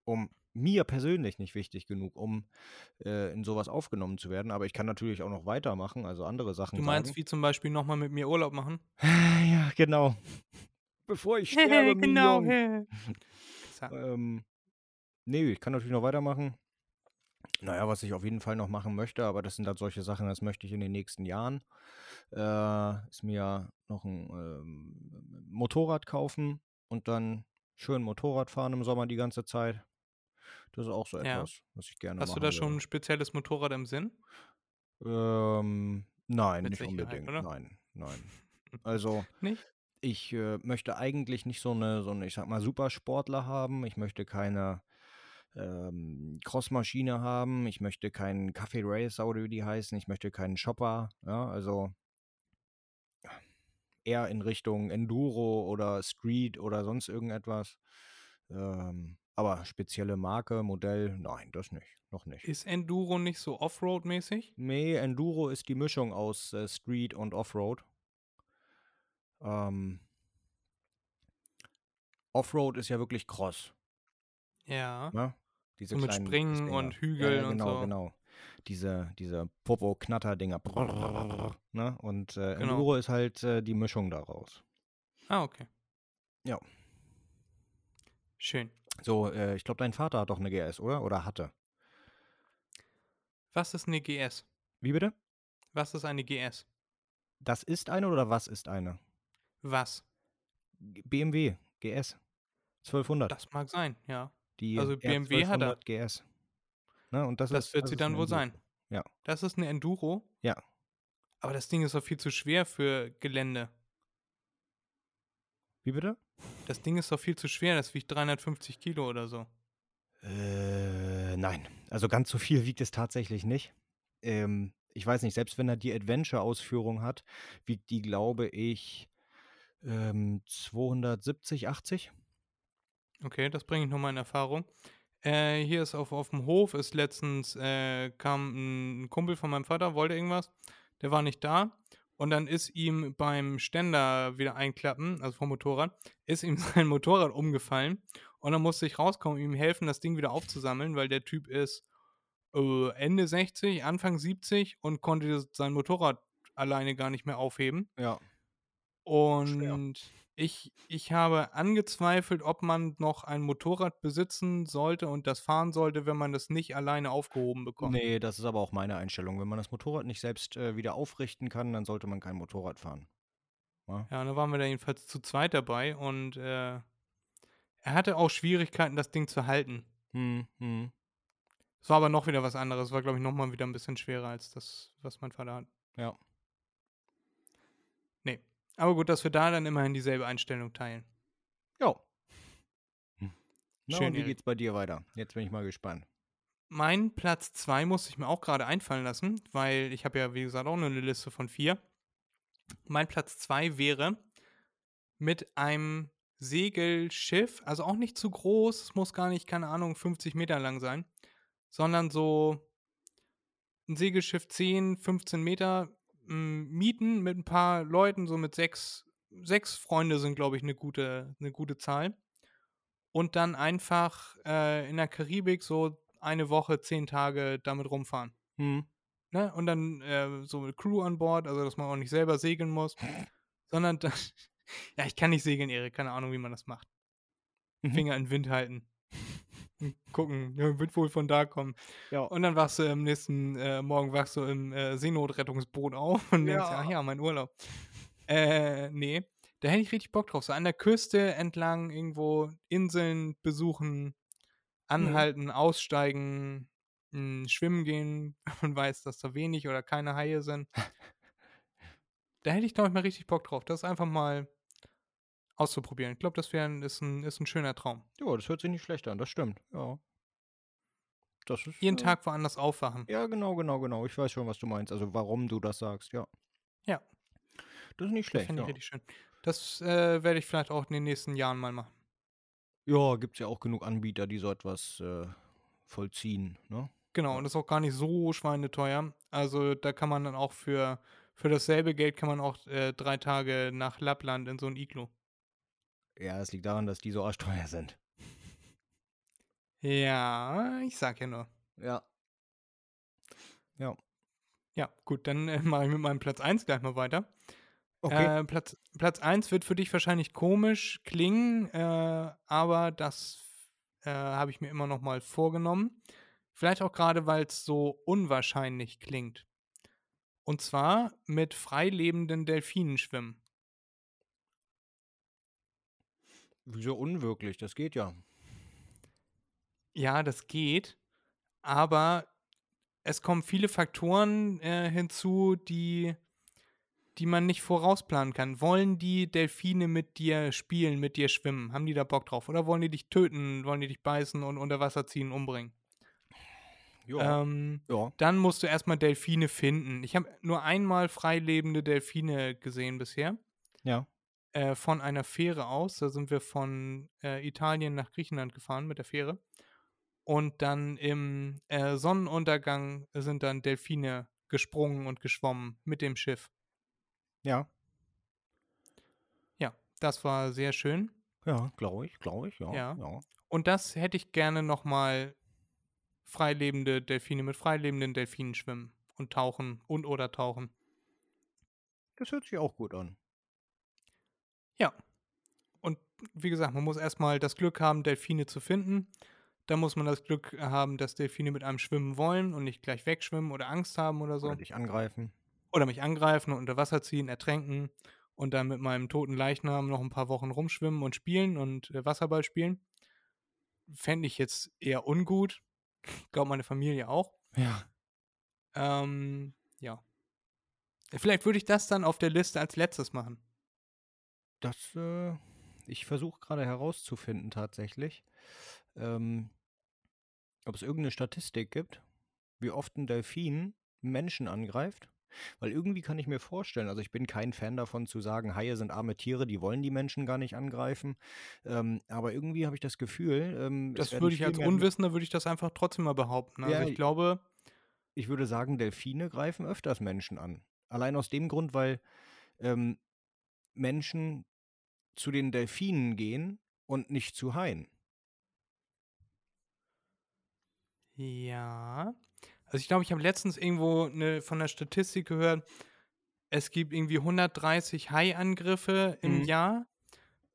Um mir persönlich nicht wichtig genug, um äh, in sowas aufgenommen zu werden. Aber ich kann natürlich auch noch weitermachen, also andere Sachen Du meinst, sagen. wie zum Beispiel nochmal mit mir Urlaub machen? Ja, genau. Bevor ich sterbe, genau. Ähm, nee, ich kann natürlich noch weitermachen. Naja, was ich auf jeden Fall noch machen möchte, aber das sind halt solche Sachen, das möchte ich in den nächsten Jahren. Äh, ist mir noch ein ähm, Motorrad kaufen und dann schön Motorrad fahren im Sommer die ganze Zeit. Das ist auch so Ja. etwas, was ich gerne Hast du da schon ein spezielles Motorrad im Sinn? Ähm, nein, Mit nicht unbedingt. oder? Nein, nein. Also, Nicht? ich äh, möchte eigentlich nicht so eine, so eine, ich sag mal, Supersportler haben. Ich möchte keine ähm, Crossmaschine haben. Ich möchte keinen Café Racer oder wie die heißen. Ich möchte keinen Shopper. Ja, also eher in Richtung Enduro oder Street oder sonst irgendetwas. Ähm, aber spezielle Marke, Modell, nein, das nicht. Noch nicht. Ist Enduro nicht so Offroad-mäßig? Nee, Enduro ist die Mischung aus äh, Street und Offroad. Ähm, Offroad ist ja wirklich Cross, Ja. ne? Diese So mit kleinen Springen Dinger. und Hügeln ja, und genau, so. genau. Diese, diese Popo-Knatter-Dinger. Ne? Und äh, Genau. Enduro ist halt äh, die Mischung daraus. Ah, okay. Ja. Schön. So, äh, ich glaube, dein Vater hat doch eine GS, oder? Oder hatte. Was ist eine GS? Wie bitte? Was ist eine GS? Das ist eine oder was ist eine? Was? BMW GS 1200. Das mag sein, ja. Die also BMW hat er. R1200 GS. Ne? Und das, Das, ist, wird das sie dann wohl sein. Ja. Das ist eine Enduro? Ja. Aber das Ding ist doch viel zu schwer für Gelände. Wie bitte? Das Ding ist doch viel zu schwer, das wiegt 350 Kilo oder so. Äh, nein. Also ganz so viel wiegt es tatsächlich nicht. Ähm, ich weiß nicht, selbst wenn er die Adventure-Ausführung hat, wiegt die, glaube ich, ähm, 270, 80. Okay, das bringe ich nochmal in Erfahrung. Äh, hier ist auf, auf dem Hof, ist letztens, äh, kam ein Kumpel von meinem Vater, wollte irgendwas, der war nicht da. Und dann ist ihm beim Ständer wieder einklappen, also vom Motorrad, ist ihm sein Motorrad umgefallen. Und dann musste ich rauskommen, ihm helfen, das Ding wieder aufzusammeln, weil der Typ ist äh, Ende 60, Anfang 70 und konnte sein Motorrad alleine gar nicht mehr aufheben. Ja. Und ich, ich habe angezweifelt, ob man noch ein Motorrad besitzen sollte und das fahren sollte, wenn man das nicht alleine aufgehoben bekommt. Nee, das ist aber auch meine Einstellung. Wenn man das Motorrad nicht selbst äh, wieder aufrichten kann, dann sollte man kein Motorrad fahren. Ja. Ja, da waren wir da jedenfalls zu zweit dabei und äh, er hatte auch Schwierigkeiten, das Ding zu halten. Hm, hm. Es war aber noch wieder was anderes. Es war, glaube ich, noch mal wieder ein bisschen schwerer als das, was mein Vater hat. Ja. Aber gut, dass wir da dann immerhin dieselbe Einstellung teilen. Ja. Na, Schön, und wie Erik. geht's bei dir weiter? Jetzt bin ich mal gespannt. Mein Platz 2 musste ich mir auch gerade einfallen lassen, weil ich habe ja, wie gesagt, auch nur eine Liste von vier. Mein Platz 2 wäre mit einem Segelschiff, also auch nicht zu groß, es muss gar nicht, keine Ahnung, 50 Meter lang sein, sondern so ein Segelschiff 10, 15 Meter mieten mit ein paar Leuten, so mit sechs, sechs Freunde sind, glaube ich, eine gute, eine gute Zahl. Und dann einfach äh, in der Karibik so eine Woche, zehn Tage damit rumfahren. Hm. Ne? Und dann äh, so mit Crew an Bord, also dass man auch nicht selber segeln muss, sondern dann, ja, ich kann nicht segeln, Erik, keine Ahnung, wie man das macht. Mhm. Finger in den Wind halten. Gucken, ja, wird wohl von da kommen. Ja. Und dann wachst du am nächsten äh, Morgen wachst du im äh, Seenotrettungsboot auf und denkst, Ja. ach ja, mein Urlaub. äh, nee, da hätte ich richtig Bock drauf. So an der Küste entlang irgendwo Inseln besuchen, anhalten, aussteigen, mh, schwimmen gehen und weiß, dass da wenig oder keine Haie sind. da hätte ich, glaube ich, mal richtig Bock drauf. Das einfach mal auszuprobieren. Ich glaube, das wär, ein- ist, ein, ist ein schöner Traum. Ja, das hört sich nicht schlecht an, das stimmt. Ja. Das ist, Jeden äh, Tag woanders aufwachen. Ja, genau, genau, genau. Ich weiß schon, was du meinst. Also warum du das sagst, ja. Ja. Das ist nicht Das schlecht. fände Ja, ich richtig schön. Das äh, werde ich vielleicht auch in den nächsten Jahren mal machen. ja gibt es ja auch genug Anbieter, die so etwas äh, vollziehen, ne? Genau, und das ist auch gar nicht so schweineteuer. Also da kann man dann auch für, für dasselbe Geld kann man auch äh, drei Tage nach Lappland in so ein Iglo. Ja, es liegt daran, dass die so arschteuer sind. Ja, ich sag ja nur. Ja. Ja. Ja, gut, dann äh, mache ich mit meinem Platz 1 gleich mal weiter. Okay. Äh, Platz, Platz 1 wird für dich wahrscheinlich komisch klingen, äh, aber das äh, habe ich mir immer noch mal vorgenommen. Vielleicht auch gerade, weil es so unwahrscheinlich klingt. Und zwar mit freilebenden Delfinen schwimmen. Wieso unwirklich? Das geht ja. Ja, das geht, aber es kommen viele Faktoren äh, hinzu, die, die man nicht vorausplanen kann. Wollen die Delfine mit dir spielen, mit dir schwimmen? Haben die da Bock drauf? Oder wollen die dich töten, wollen die dich beißen und unter Wasser ziehen, umbringen? Ja. Ähm, ja. dann musst du erstmal Delfine finden. Ich habe nur einmal freilebende Delfine gesehen bisher. Ja. Äh, von einer Fähre aus. Da sind wir von äh, Italien nach Griechenland gefahren mit der Fähre. Und dann im äh, Sonnenuntergang sind dann Delfine gesprungen und geschwommen mit dem Schiff. Ja. Ja, das war sehr schön. Ja, glaube ich, glaube ich, ja. Ja. ja. Und das hätte ich gerne nochmal freilebende Delfine mit freilebenden Delfinen schwimmen und tauchen und oder tauchen. Das hört sich auch gut an. Ja. Und wie gesagt, man muss erstmal das Glück haben, Delfine zu finden. Dann muss man das Glück haben, dass Delfine mit einem schwimmen wollen und nicht gleich wegschwimmen oder Angst haben oder so. Oder dich angreifen. Oder mich angreifen und unter Wasser ziehen, ertränken und dann mit meinem toten Leichnam noch ein paar Wochen rumschwimmen und spielen und äh, Wasserball spielen. Fände ich jetzt eher ungut. Glaube meine Familie auch. Ja. Ähm, ja. Vielleicht würde ich das dann auf der Liste als letztes machen. Das, äh, ich versuche gerade herauszufinden tatsächlich, ähm, ob es irgendeine Statistik gibt, wie oft ein Delfin Menschen angreift. Weil irgendwie kann ich mir vorstellen, also ich bin kein Fan davon zu sagen, Haie sind arme Tiere, die wollen die Menschen gar nicht angreifen. Ähm, aber irgendwie habe ich das Gefühl, ähm, Das würde ich als Unwissender würde ich das einfach trotzdem mal behaupten. Also Ja, ich glaube, ich würde sagen, Delfine greifen öfters Menschen an. Allein aus dem Grund, weil ähm, Menschen zu den Delfinen gehen und nicht zu Haien. ja. Also ich glaube, ich habe letztens irgendwo eine, von der Statistik gehört, es gibt irgendwie 130 Haiangriffe im Mhm. Jahr.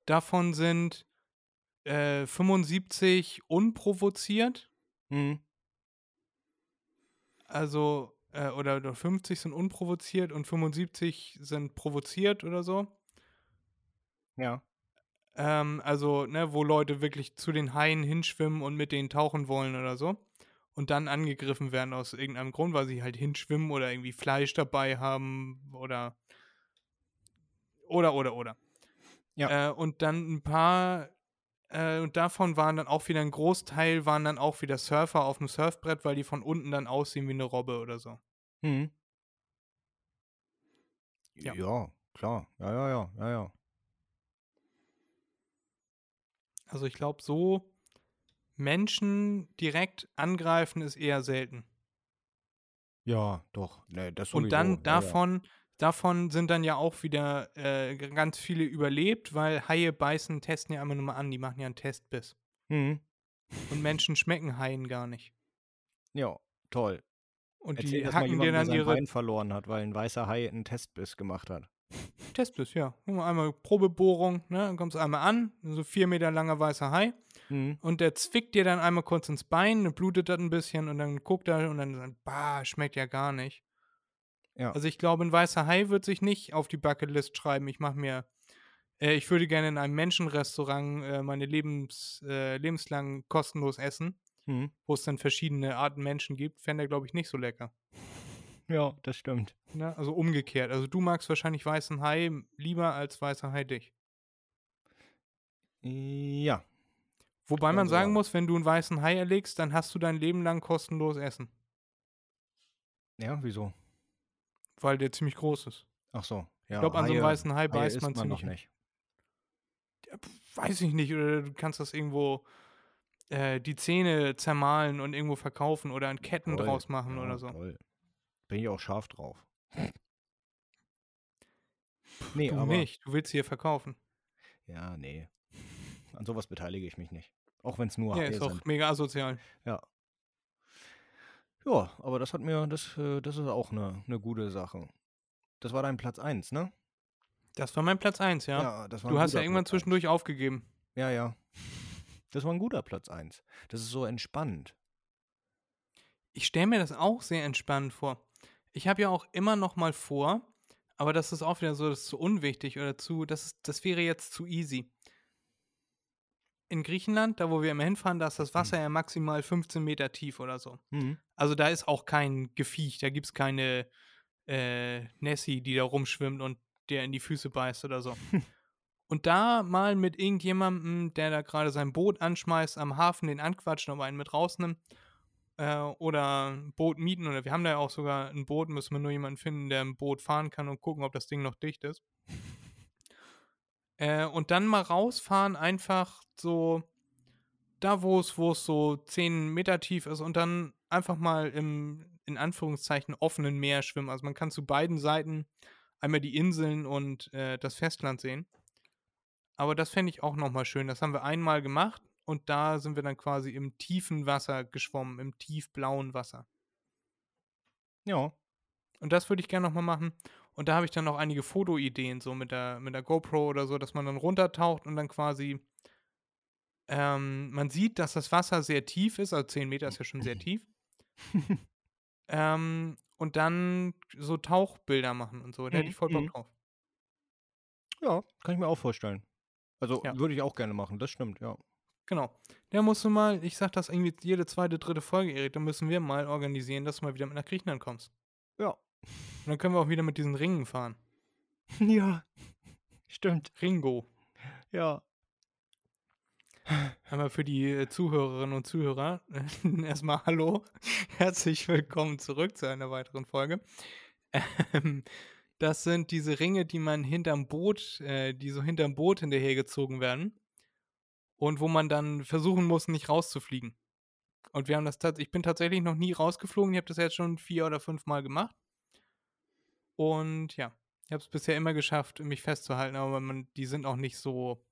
Davon sind äh, 75 unprovoziert. Mhm. Also, äh, oder, oder 50 sind unprovoziert und 75 sind provoziert oder so. Ja. Ähm, also, ne, wo Leute wirklich zu den Haien hinschwimmen und mit denen tauchen wollen oder so. und dann angegriffen werden aus irgendeinem Grund, weil sie halt hinschwimmen oder irgendwie Fleisch dabei haben oder oder oder oder. Ja. Äh, und dann ein paar äh, und davon waren dann auch wieder ein Großteil waren dann auch wieder Surfer auf dem Surfbrett, weil die von unten dann aussehen wie eine Robbe oder so. Mhm. Ja. Ja. klar. Ja, ja, ja, ja, ja. Also ich glaube, so Menschen direkt angreifen ist eher selten. Ja, doch. Nee, das Und dann ja, ja. davon, davon sind dann ja auch wieder äh, ganz viele überlebt, weil Haie beißen, testen ja immer nur mal an, die machen ja einen Testbiss. Mhm. Und Menschen schmecken Haien gar nicht. Ja, toll. Und Erzähl die hacken dir dann ihre Bein verloren hat, weil ein weißer Hai einen Testbiss gemacht hat. Testbiss, ja. Einmal Probebohrung, ne? Dann kommst du einmal an, so vier Meter langer weißer Hai. Mhm. Und der zwickt dir dann einmal kurz ins Bein, dann blutet das ein bisschen und dann guckt er und dann sagt, bah, schmeckt ja gar nicht. Ja. Also ich glaube, ein weißer Hai wird sich nicht auf die Bucketlist schreiben. Ich mache mir, äh, ich würde gerne in einem Menschenrestaurant äh, meine Lebens, äh, lebenslang kostenlos essen, Mhm. wo es dann verschiedene Arten Menschen gibt. Fände er, glaube ich, nicht so lecker. Ja, das stimmt. Ne? Also umgekehrt. Also du magst wahrscheinlich weißen Hai lieber als weißer Hai dich. Ja. Wobei man so sagen muss, wenn du einen weißen Hai erlegst, dann hast du dein Leben lang kostenlos Essen. Ja, wieso? Weil der ziemlich groß ist. Ach so. Ja, Ich glaube, an so einem Haie- weißen Hai Haie beißt isst man man noch ziemlich. nicht. Ja, weiß ich nicht. Oder du kannst das irgendwo äh, die Zähne zermahlen und irgendwo verkaufen oder an Ketten Toll. draus machen Ja, oder so. Toll. Bin ich auch scharf drauf. Nee, Du aber. nicht. Du willst hier verkaufen. Ja, nee. An sowas beteilige ich mich nicht. Auch wenn es nur Ja, ist doch sind. mega asozial. Ja, aber das hat mir, das, äh, das ist auch eine, eine gute Sache. Das war dein Platz 1, ne? Das war mein Platz 1, ja. das war du hast ja irgendwann Platz zwischendurch aufgegeben. eins. Ja, ja. Das war ein guter Platz 1. Das ist so entspannt. Ich stelle mir das auch sehr entspannt vor. Ich habe ja auch immer noch mal vor, aber das ist auch wieder so, das ist zu unwichtig oder zu, das, ist, das wäre jetzt zu easy. In Griechenland, da wo wir immer hinfahren, da ist das Wasser ja maximal 15 Meter tief oder so. Mhm. Also da ist auch kein Gefiech, da gibt es keine äh, Nessie, die da rumschwimmt und der in die Füße beißt oder so. und da mal mit irgendjemandem, der da gerade sein Boot anschmeißt, am Hafen den anquatschen, ob er einen mit rausnimmt, äh, oder ein Boot mieten, oder wir haben da ja auch sogar ein Boot, müssen wir nur jemanden finden, der ein Boot fahren kann und gucken, ob das Ding noch dicht ist. Äh, und dann mal rausfahren, einfach so da, wo es, so 10 Meter tief ist und dann einfach mal im, in Anführungszeichen, offenen Meer schwimmen. Also man kann zu beiden Seiten einmal die Inseln und äh, das Festland sehen. Aber das fände ich auch nochmal schön. Das haben wir einmal gemacht und da sind wir dann quasi im tiefen Wasser geschwommen, im tiefblauen Wasser. Ja. Und das würde ich gerne nochmal machen. Und da habe ich dann noch einige Fotoideen, so mit der, mit der GoPro oder so, dass man dann runtertaucht und dann quasi. Ähm, man sieht, dass das Wasser sehr tief ist, also 10 Meter ist ja schon sehr tief. ähm, und dann so Tauchbilder machen und so. Da hätte Mhm, ich voll Bock mhm. drauf. Ja, kann ich mir auch vorstellen. Also Ja. würde ich auch gerne machen, das stimmt, ja. Genau. Da musst du mal, ich sag das irgendwie jede zweite, dritte Folge, Erik, da müssen wir mal organisieren, dass du mal wieder mit nach Griechenland kommst. Ja. Und dann können wir auch wieder mit diesen Ringen fahren. ja. Stimmt. Ringo. Ja. Einmal für die äh, Zuhörerinnen und Zuhörer erstmal Hallo, herzlich willkommen zurück zu einer weiteren Folge. Ähm, das sind diese Ringe, die man hinterm Boot, äh, die so hinterm Boot hinterhergezogen werden und wo man dann versuchen muss, nicht rauszufliegen. Und wir haben das tatsächlich, ich bin tatsächlich noch nie rausgeflogen, ich habe das jetzt schon vier oder fünf Mal gemacht. Und ja, ich habe es bisher immer geschafft, mich festzuhalten, aber man, die sind auch nicht so,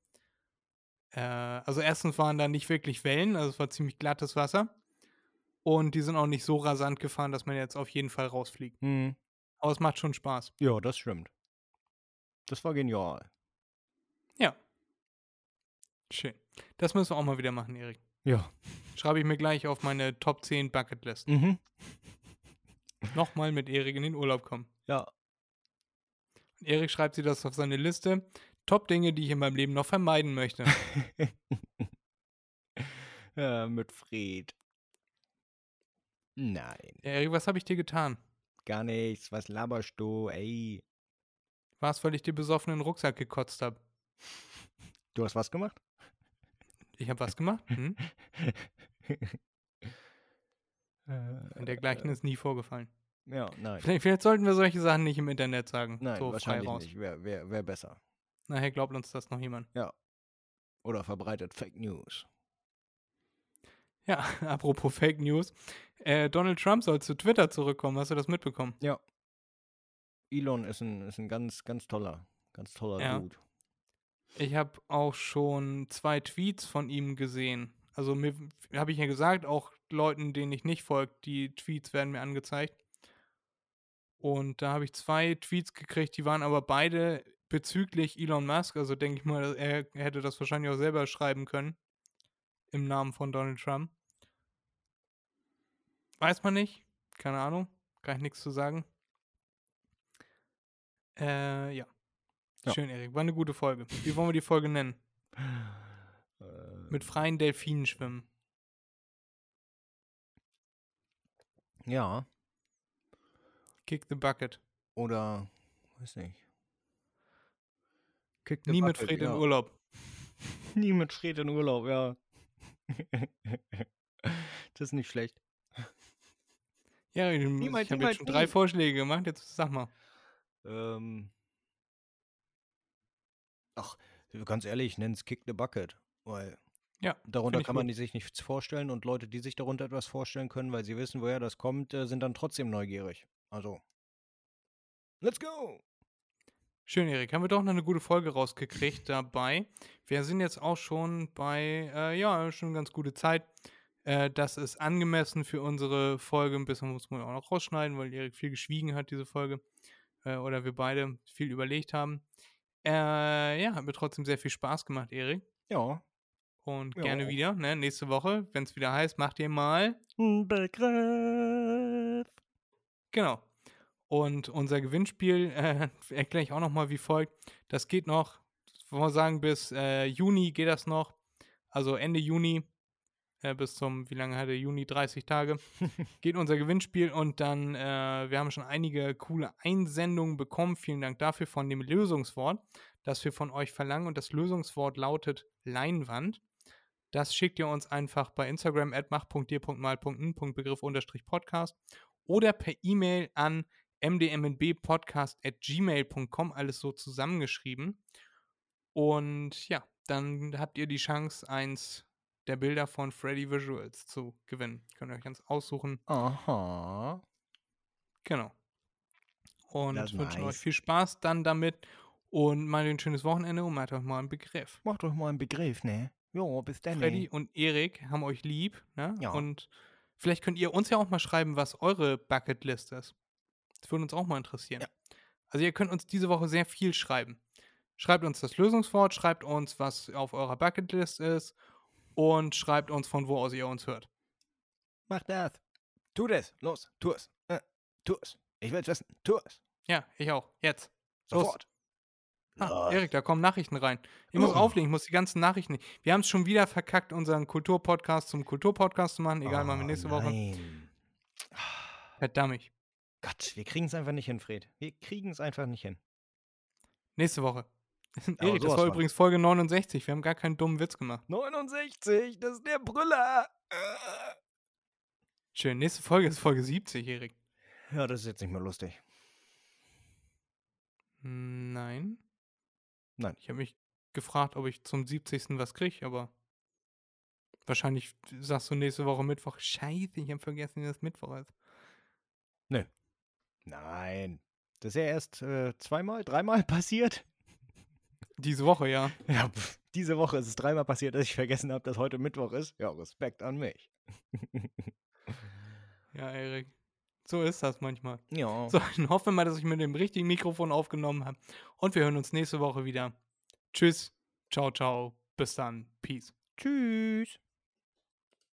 äh, also erstens waren da nicht wirklich Wellen, also es war ziemlich glattes Wasser. Und die sind auch nicht so rasant gefahren, dass man jetzt auf jeden Fall rausfliegt. Mhm. Aber es macht schon Spaß. Ja, das stimmt. Das war genial. Ja. Schön. Das müssen wir auch mal wieder machen, Erik. Ja. Schreibe ich mir gleich auf meine Top 10 Bucketlist. Mhm. Nochmal mit Erik in den Urlaub kommen. Ja. Und Erik schreibt sie das auf seine Liste. Top Dinge, die ich in meinem Leben noch vermeiden möchte. ja. Mit Fred. Nein, Erik, was habe ich dir getan? gar nichts. Was laberst du? Ey, War es, weil ich dir besoffen in den Rucksack gekotzt habe? du hast was gemacht? Ich habe was gemacht? Hm? Äh, Dergleichen ist nie vorgefallen. Ja, nein. Vielleicht, vielleicht sollten wir solche Sachen nicht im Internet sagen. Nein, so wahrscheinlich raus. nicht. Wäre wär, wär besser. Nachher glaubt uns das noch jemand. Oder verbreitet Fake News. Ja, apropos Fake News. Äh, Donald Trump soll zu Twitter zurückkommen. Hast du das mitbekommen? Elon ist ein, ist ein ganz, ganz toller, ganz toller Ja. Dude. Ich habe auch schon zwei Tweets von ihm gesehen. Also mir habe ich ja gesagt, auch Leuten, denen ich nicht folge, die Tweets werden mir angezeigt. Und da habe ich zwei Tweets gekriegt, die waren aber beide bezüglich Elon Musk. Also denke ich mal, er hätte das wahrscheinlich auch selber schreiben können. Im Namen von Donald Trump. Weiß man nicht. Keine Ahnung. Kann ich nichts zu sagen. Äh, ja. Ja. Schön, Erik. War eine gute Folge. Wie wollen wir die Folge nennen? Äh, Mit freien Delfinen schwimmen. ja, Kick the bucket. oder, weiß nicht. Kick the Nie mit Fred ja. in Urlaub. Nie mit Fred in Urlaub, ja. das ist nicht schlecht. Ja, ich ich habe jetzt schon drei. Vorschläge gemacht. Jetzt sag mal. Ähm, ach, ganz ehrlich, nenn's Kick the Bucket, weil Ja, darunter ich kann man gut. sich nichts vorstellen und Leute, die sich darunter etwas vorstellen können, weil sie wissen, woher das kommt, äh, sind dann trotzdem neugierig. Also, let's go! Schön, Erik. Haben wir doch noch eine gute Folge rausgekriegt dabei. Wir sind jetzt auch schon bei, äh, ja, schon eine ganz gute Zeit. Äh, das ist angemessen für unsere Folge. Ein bisschen muss man auch noch rausschneiden, weil Erik viel geschwiegen hat, diese Folge. Äh, oder wir beide viel überlegt haben. Äh, ja, hat mir trotzdem sehr viel Spaß gemacht, Erik. Ja. Und Ja. gerne wieder, ne? Nächste Woche, wenn es wieder heißt, macht ihr mal. Begriff. Genau. Und unser Gewinnspiel äh, erkläre ich auch nochmal wie folgt. Das geht noch, wollen wir sagen, bis äh, Juni geht das noch. Also Ende Juni äh, bis zum, wie lange hat der Juni? 30 Tage. geht unser Gewinnspiel und dann, äh, wir haben schon einige coole Einsendungen bekommen. Vielen Dank dafür von dem Lösungswort, das wir von euch verlangen. Und das Lösungswort lautet Leinwand. Das schickt ihr uns einfach bei Instagram at mach.dir.mal.n.begriff-podcast oder per E-Mail an mdmnbpodcast.gmail.com, alles so zusammengeschrieben. Und ja, dann habt ihr die Chance, eins der Bilder von Freddy Visuals zu gewinnen. Könnt ihr euch ganz aussuchen. Aha. Genau. Und Das wünschen euch nice. viel Spaß dann damit und mal ein schönes Wochenende und macht euch mal einen Begriff. Macht euch mal einen Begriff, ne? Jo, bis dann. Freddy und Erik haben euch lieb, ne? Ja. Und vielleicht könnt ihr uns ja auch mal schreiben, was eure Bucketlist ist. Das würde uns auch mal interessieren. Ja. Also ihr könnt uns diese Woche sehr viel schreiben. Schreibt uns das Lösungswort, schreibt uns, was auf eurer Bucketlist ist und schreibt uns, von wo aus ihr uns hört. Mach das. Tu das. Los, tu es. Äh, tu es. Ich will's wissen. Tu es. Ja, ich auch. Jetzt. Los. Sofort. Ah. Erik, da kommen Nachrichten rein. Ich muss Oh. auflegen, ich muss die ganzen Nachrichten. Wir haben es schon wieder verkackt, unseren Kulturpodcast zum Kulturpodcast zu machen. Egal, machen wir Oh, nächste Woche. Nein. Verdammt. Gott, wir kriegen's einfach nicht hin, Fred. Wir kriegen's einfach nicht hin. Nächste Woche. Erik, das war übrigens Folge 69. Wir haben gar keinen dummen Witz gemacht. 69, das ist der Brüller. Äh. Schön. Nächste Folge ist Folge 70, Erik. Ja, das ist jetzt nicht mehr lustig. Nein. Nein. Ich habe mich gefragt, ob ich zum 70. was kriege, aber wahrscheinlich sagst du nächste Woche Mittwoch. Scheiße, ich habe vergessen, dass Mittwoch ist. Nein. Das ist ja erst äh, zweimal, dreimal passiert. Diese Woche, ja. Ja, pf, diese Woche ist es dreimal passiert, dass ich vergessen habe, dass heute Mittwoch ist. Ja, Respekt an mich. Ja, Erik. So ist das manchmal. ja. So, ich hoffe mal, dass ich mit dem richtigen Mikrofon aufgenommen habe. Und wir hören uns nächste Woche wieder. Tschüss. Ciao, ciao. Bis dann. Peace. Tschüss.